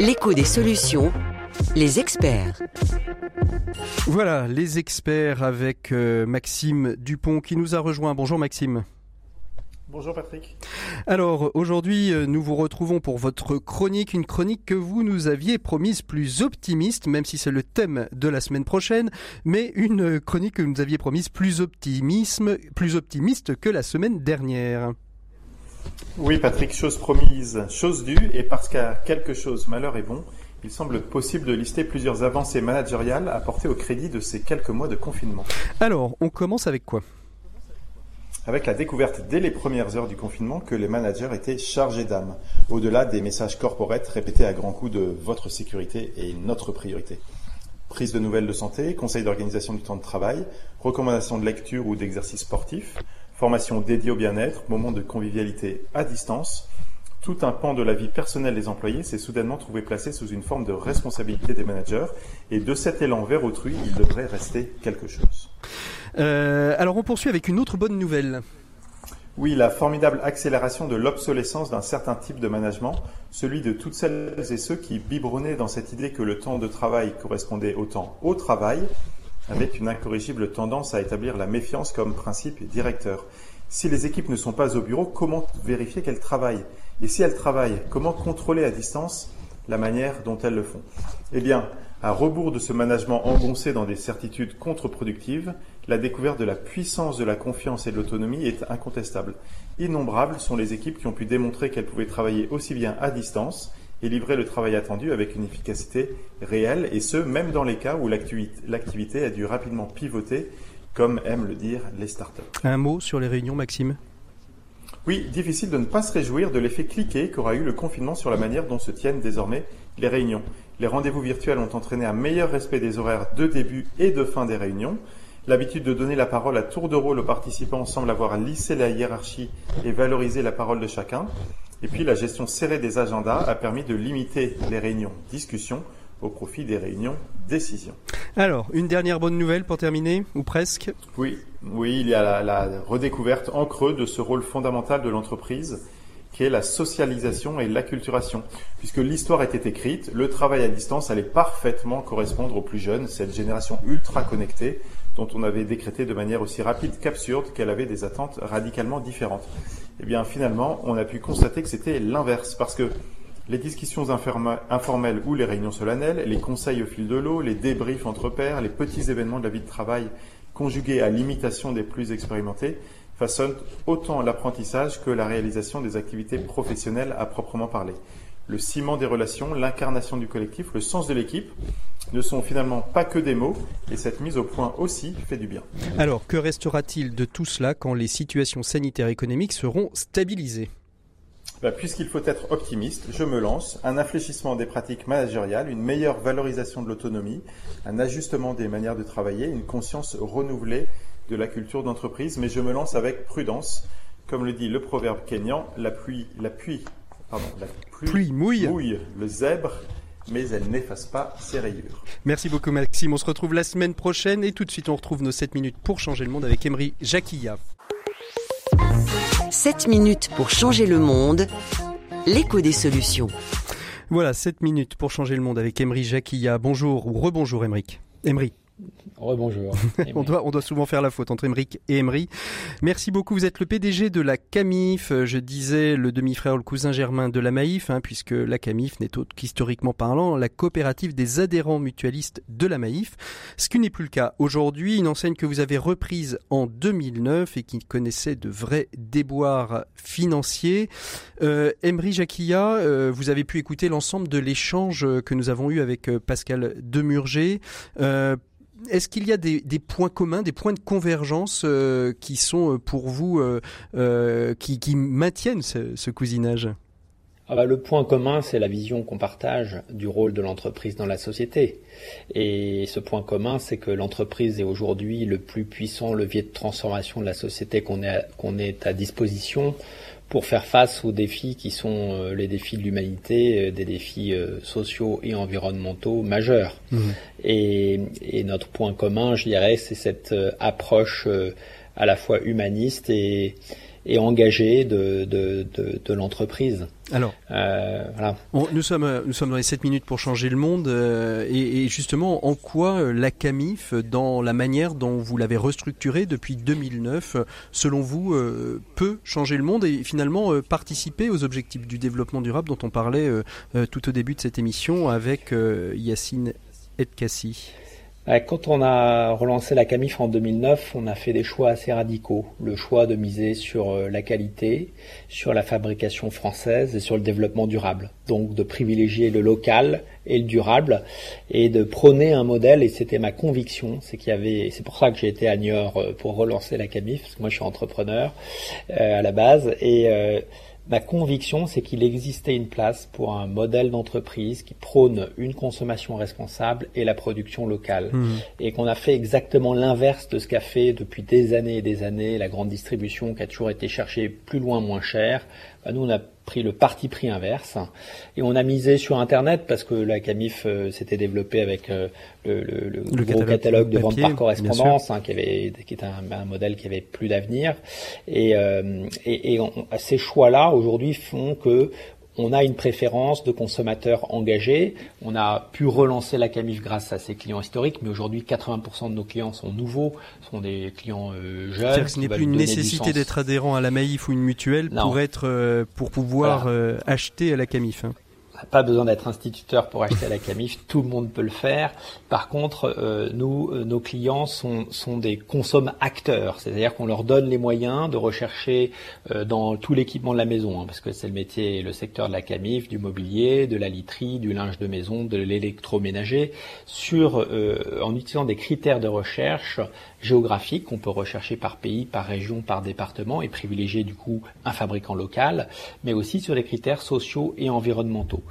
L'écho des solutions, les experts. Voilà, les experts avec euh, Maxime Dupont qui nous a rejoint. Bonjour Maxime. Bonjour Patrick. Alors aujourd'hui, euh, nous vous retrouvons pour votre chronique, une chronique que vous nous aviez promise plus optimiste, même si c'est le thème de la semaine prochaine, mais une chronique que vous nous aviez promise plus optimisme, plus optimiste que la semaine dernière. Oui Patrick, chose promise, chose due, et parce qu'à quelque chose malheur est bon, il semble possible de lister plusieurs avancées managériales apportées au crédit de ces quelques mois de confinement. Alors, on commence avec quoi? Avec la découverte dès les premières heures du confinement que les managers étaient chargés d'âme, au-delà des messages corporate répétés à grands coups de votre sécurité et notre priorité. Prise de nouvelles de santé, conseil d'organisation du temps de travail, recommandations de lecture ou d'exercice sportif, formation dédiée au bien-être, moments de convivialité à distance, tout un pan de la vie personnelle des employés s'est soudainement trouvé placé sous une forme de responsabilité des managers, et de cet élan vers autrui, il devrait rester quelque chose. Euh, alors on poursuit avec une autre bonne nouvelle. Oui, la formidable accélération de l'obsolescence d'un certain type de management, celui de toutes celles et ceux qui biberonnaient dans cette idée que le temps de travail correspondait au temps au travail, avec une incorrigible tendance à établir la méfiance comme principe directeur. Si les équipes ne sont pas au bureau, comment vérifier qu'elles travaillent? Et si elles travaillent, comment contrôler à distance la manière dont elles le font? Eh bien, à rebours de ce management engoncé dans des certitudes contre-productives, la découverte de la puissance de la confiance et de l'autonomie est incontestable. Innombrables sont les équipes qui ont pu démontrer qu'elles pouvaient travailler aussi bien à distance et livrer le travail attendu avec une efficacité réelle, et ce, même dans les cas où l'activité a dû rapidement pivoter, comme aiment le dire les startups. Un mot sur les réunions, Maxime? Oui, difficile de ne pas se réjouir de l'effet cliqué qu'aura eu le confinement sur la manière dont se tiennent désormais les réunions. Les rendez-vous virtuels ont entraîné un meilleur respect des horaires de début et de fin des réunions. L'habitude de donner la parole à tour de rôle aux participants semble avoir lissé la hiérarchie et valorisé la parole de chacun. Et puis la gestion serrée des agendas a permis de limiter les réunions discussions au profit des réunions décisions. Alors, une dernière bonne nouvelle pour terminer, ou presque Oui, oui il y a la, la redécouverte en creux de ce rôle fondamental de l'entreprise qui est la socialisation et l'acculturation. Puisque l'histoire était écrite, le travail à distance allait parfaitement correspondre aux plus jeunes, cette génération ultra connectée dont on avait décrété de manière aussi rapide qu'absurde qu'elle avait des attentes radicalement différentes. Eh bien, finalement, on a pu constater que c'était l'inverse, parce que les discussions informelles ou les réunions solennelles, les conseils au fil de l'eau, les débriefs entre pairs, les petits événements de la vie de travail conjugués à l'imitation des plus expérimentés, façonne autant l'apprentissage que la réalisation des activités professionnelles à proprement parler. Le ciment des relations, l'incarnation du collectif, le sens de l'équipe ne sont finalement pas que des mots et cette mise au point aussi fait du bien. Alors, que restera-t-il de tout cela quand les situations sanitaires et économiques seront stabilisées? Bah, Puisqu'il faut être optimiste, je me lance. Un infléchissement des pratiques managériales, une meilleure valorisation de l'autonomie, un ajustement des manières de travailler, une conscience renouvelée de la culture d'entreprise, mais je me lance avec prudence. Comme le dit le proverbe kényan, la pluie, la pluie, pardon, la pluie, mouille. mouille le zèbre, mais elle n'efface pas ses rayures. Merci beaucoup Maxime, on se retrouve la semaine prochaine et tout de suite on retrouve nos 7 minutes pour changer le monde avec Emery Jacquilla. 7 minutes pour changer le monde, l'écho des solutions. Voilà, 7 minutes pour changer le monde avec Emery Jacquilla. Bonjour ou rebonjour Emery. Emery. Rebonjour. on, doit, on doit souvent faire la faute entre Emeric et Emery. Merci beaucoup. Vous êtes le PDG de la CAMIF. Je disais le demi-frère ou le cousin germain de la Maïf, hein, puisque la CAMIF n'est autre qu'historiquement parlant la coopérative des adhérents mutualistes de la Maïf. Ce qui n'est plus le cas aujourd'hui. Une enseigne que vous avez reprise en 2009 et qui connaissait de vrais déboires financiers. Euh, Emery Jacquilla, euh, vous avez pu écouter l'ensemble de l'échange que nous avons eu avec euh, Pascal Demurger. Euh, est-ce qu'il y a des, points communs, des points de convergence euh, qui sont euh, pour vous, euh, qui, maintiennent ce, cousinage? Ah bah, le point commun, c'est la vision qu'on partage du rôle de l'entreprise dans la société. Et ce point commun, c'est que l'entreprise est aujourd'hui le plus puissant levier de transformation de la société qu'on ait à disposition pour faire face aux défis qui sont euh, les défis de l'humanité, euh, des défis euh, sociaux et environnementaux majeurs. Mmh. Et, et, notre point commun, je dirais, c'est cette approche à la fois humaniste et, et engagé de, de, de, de l'entreprise. Alors, euh, voilà. nous sommes nous sommes dans les 7 minutes pour changer le monde euh, et, et, justement en quoi euh, la Camif dans la manière dont vous l'avez restructurée depuis 2009 selon vous euh, peut changer le monde et finalement participer aux objectifs du développement durable dont on parlait tout au début de cette émission avec Yacine Edkassi? Euh, quand on a relancé la Camif en 2009, on a fait des choix assez radicaux. Le choix de miser sur euh, la qualité, sur la fabrication française et sur le développement durable. Donc de privilégier le local et le durable et de prôner un modèle. Et c'était ma conviction, c'est qu'il y avait. C'est pour ça que j'ai été à Niort euh, pour relancer la Camif, parce que moi je suis entrepreneur à la base et Ma conviction, c'est qu'il existait une place pour un modèle d'entreprise qui prône une consommation responsable et la production locale. Mmh. Et qu'on a fait exactement l'inverse de ce qu'a fait depuis des années et des années la grande distribution qui a toujours été chercher plus loin, moins cher. Bah, nous, on a pris le parti pris inverse et on a misé sur Internet parce que la Camif euh, s'était développée avec euh, le, le, le, gros catalogue, de vente par correspondance, hein, qui avait qui était un, un, modèle qui avait plus d'avenir. Et, euh, et, et ces choix-là aujourd'hui font que on a une préférence de consommateurs engagés. On a pu relancer la Camif grâce à ses clients historiques, mais aujourd'hui 80% de nos clients sont nouveaux, sont des clients euh, jeunes. C'est-à-dire que ce n'est plus une nécessité d'être adhérent à la Maïf ou une mutuelle pour être euh, pour pouvoir euh, acheter à la Camif. Hein pas besoin d'être instituteur pour acheter à la Camif, tout le monde peut le faire. Par contre, euh, nous, euh, nos clients sont, sont des consomme acteurs, c'est-à-dire qu'on leur donne les moyens de rechercher euh, dans tout l'équipement de la maison, hein, parce que c'est le métier, le secteur de la Camif, du mobilier, de la literie, du linge de maison, de l'électroménager, sur en utilisant des critères de recherche géographiques qu'on peut rechercher par pays, par région, par département et privilégier du coup un fabricant local, mais aussi sur les critères sociaux et environnementaux.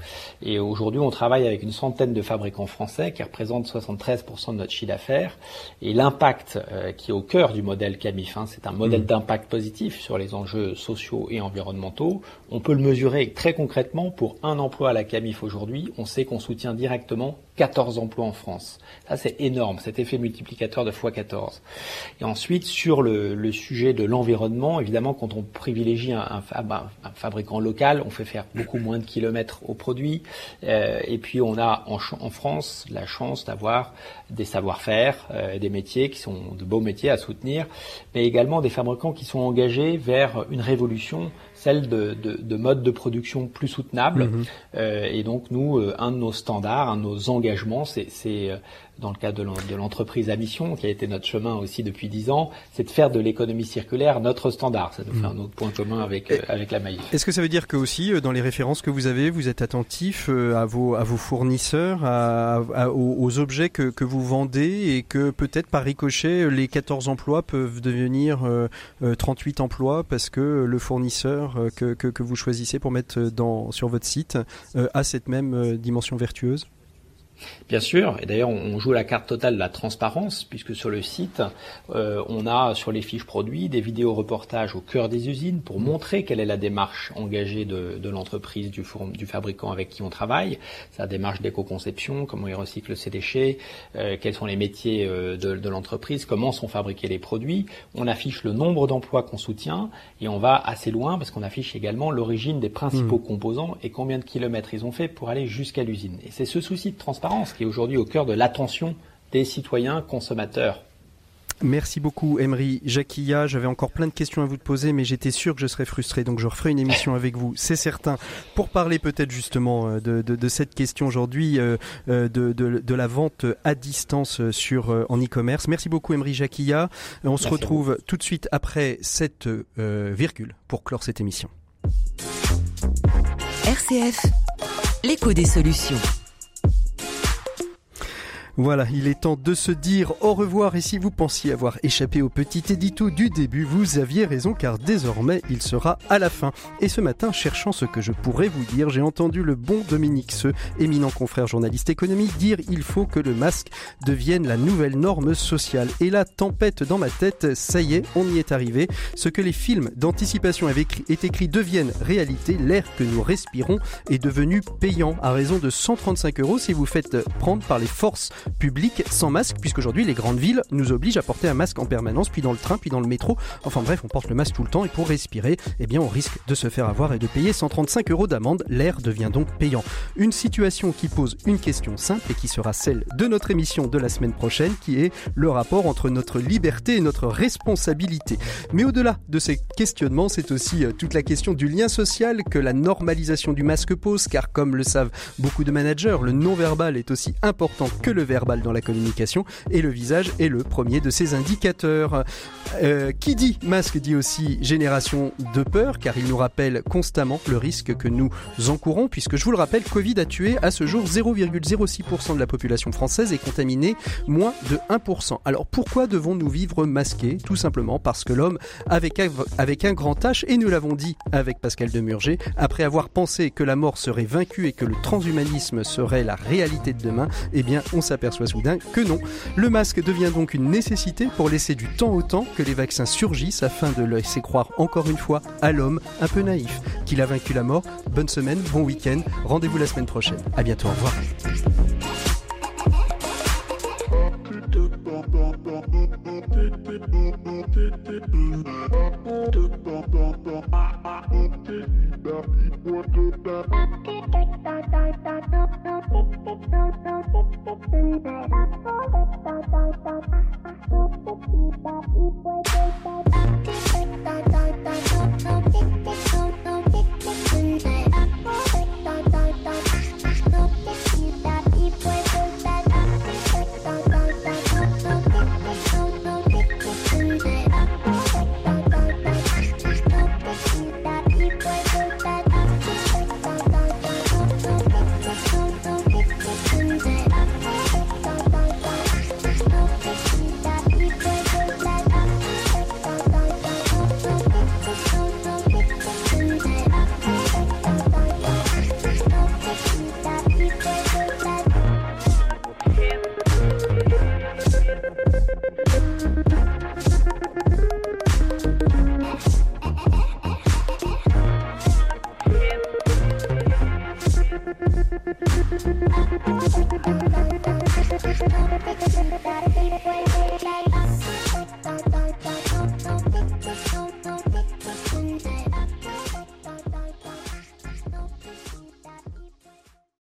Et aujourd'hui, on travaille avec une centaine de fabricants français qui représentent 73% de notre chiffre d'affaires. Et l'impact euh, qui est au cœur du modèle Camif, hein, c'est un modèle mmh. d'impact positif sur les enjeux sociaux et environnementaux. On peut le mesurer très concrètement pour un emploi à la Camif aujourd'hui. On sait qu'on soutient directement 14 emplois en France. Ça, c'est énorme, cet effet multiplicateur de x14. Et ensuite, sur le, sujet de l'environnement, évidemment, quand on privilégie un, fabricant local, on fait faire beaucoup moins de kilomètres au produit. Euh, et puis, on a en, en, France la chance d'avoir des savoir-faire, euh, des métiers qui sont de beaux métiers à soutenir, mais également des fabricants qui sont engagés vers une révolution celle de, de, de modes de production plus soutenables. Mhm. Euh, et donc nous, euh, un de nos standards, un de nos engagements, c'est euh, dans le cadre de l'entreprise à mission, qui a été notre chemin aussi depuis dix ans, c'est de faire de l'économie circulaire notre standard. Ça nous fait Mhm. un autre point commun avec, euh, avec la Maïf. Est-ce que ça veut dire que aussi euh, dans les références que vous avez, vous êtes attentif euh, à vos à vos fournisseurs, à, à- aux, aux objets que, que vous vendez et que peut-être par ricochet les 14 emplois peuvent devenir euh, euh, 38 emplois parce que le fournisseur que, que, que vous choisissez pour mettre dans sur votre site a cette même dimension vertueuse? Bien sûr, et d'ailleurs on joue la carte totale de la transparence, puisque sur le site, euh, on a sur les fiches produits des vidéos reportages au cœur des usines pour montrer quelle est la démarche engagée de, de l'entreprise, du, du fabricant avec qui on travaille, sa démarche d'éco-conception, comment il recycle ses déchets, euh, quels sont les métiers euh, de, de l'entreprise, comment sont fabriqués les produits. On affiche le nombre d'emplois qu'on soutient et on va assez loin parce qu'on affiche également l'origine des principaux composants et combien de kilomètres ils ont fait pour aller jusqu'à l'usine. Et c'est ce souci de transparence qui est aujourd'hui au cœur de l'attention des citoyens consommateurs. Merci beaucoup, Emery Jacquilla. J'avais encore plein de questions à vous poser, mais j'étais sûr que je serais frustré, donc je referai une émission avec vous, c'est certain, pour parler peut-être justement euh, de, de- de cette question aujourd'hui, euh, euh, de, de- de la vente à distance sur euh, en e-commerce. Merci beaucoup, Emery Jacquilla. On se Merci retrouve tout de suite après cette euh, virgule pour clore cette émission. RCF, l'écho des solutions. Voilà, il est temps de se dire au revoir et si vous pensiez avoir échappé au petit édito du début, vous aviez raison car désormais il sera à la fin. Et ce matin, cherchant ce que je pourrais vous dire, j'ai entendu le bon Dominique Seux, éminent confrère journaliste économique, dire il faut que le masque devienne la nouvelle norme sociale. Et la tempête dans ma tête, ça y est, on y est arrivé. Ce que les films d'anticipation est écrit deviennent réalité, l'air que nous respirons est devenu payant à raison de 135 euros si vous faites prendre par les forces publiques sans masque, puisqu'aujourd'hui les grandes villes nous obligent à porter un masque en permanence, puis dans le train, puis dans le métro. Enfin bref, on porte le masque tout le temps et pour respirer, eh bien on risque de se faire avoir et de payer 135 euros d'amende. L'air devient donc payant. Une situation qui pose une question simple et qui sera celle de notre émission de la semaine prochaine, qui est le rapport entre notre liberté et notre responsabilité. Mais au-delà de ces questionnements, c'est aussi euh, toute la question du lien social que la normalisation du masque pose, car comme le savent beaucoup de managers, le non-verbal est aussi important que le verbal dans la communication, et le visage est le premier de ces indicateurs. Euh, qui dit masque dit aussi génération de peur, car il nous rappelle constamment le risque que nous encourons, puisque je vous le rappelle, Covid a tué à ce jour 0,06% de la population française et contaminé moins de 1%. Alors pourquoi devons-nous vivre masqués? Tout simplement parce que l'homme, avec avec un grand H, et nous l'avons dit avec Pascal Demurger, après avoir pensé que la mort serait vaincue et que le transhumanisme serait la réalité de demain, eh bien on s'aperçoit soudain que non. Le masque devient donc une nécessité pour laisser du temps au temps que les vaccins surgissent afin de laisser croire encore une fois à l'homme un peu naïf qu'il a vaincu la mort. Bonne semaine, bon week-end, rendez-vous la semaine prochaine. À bientôt, au revoir. Thank you.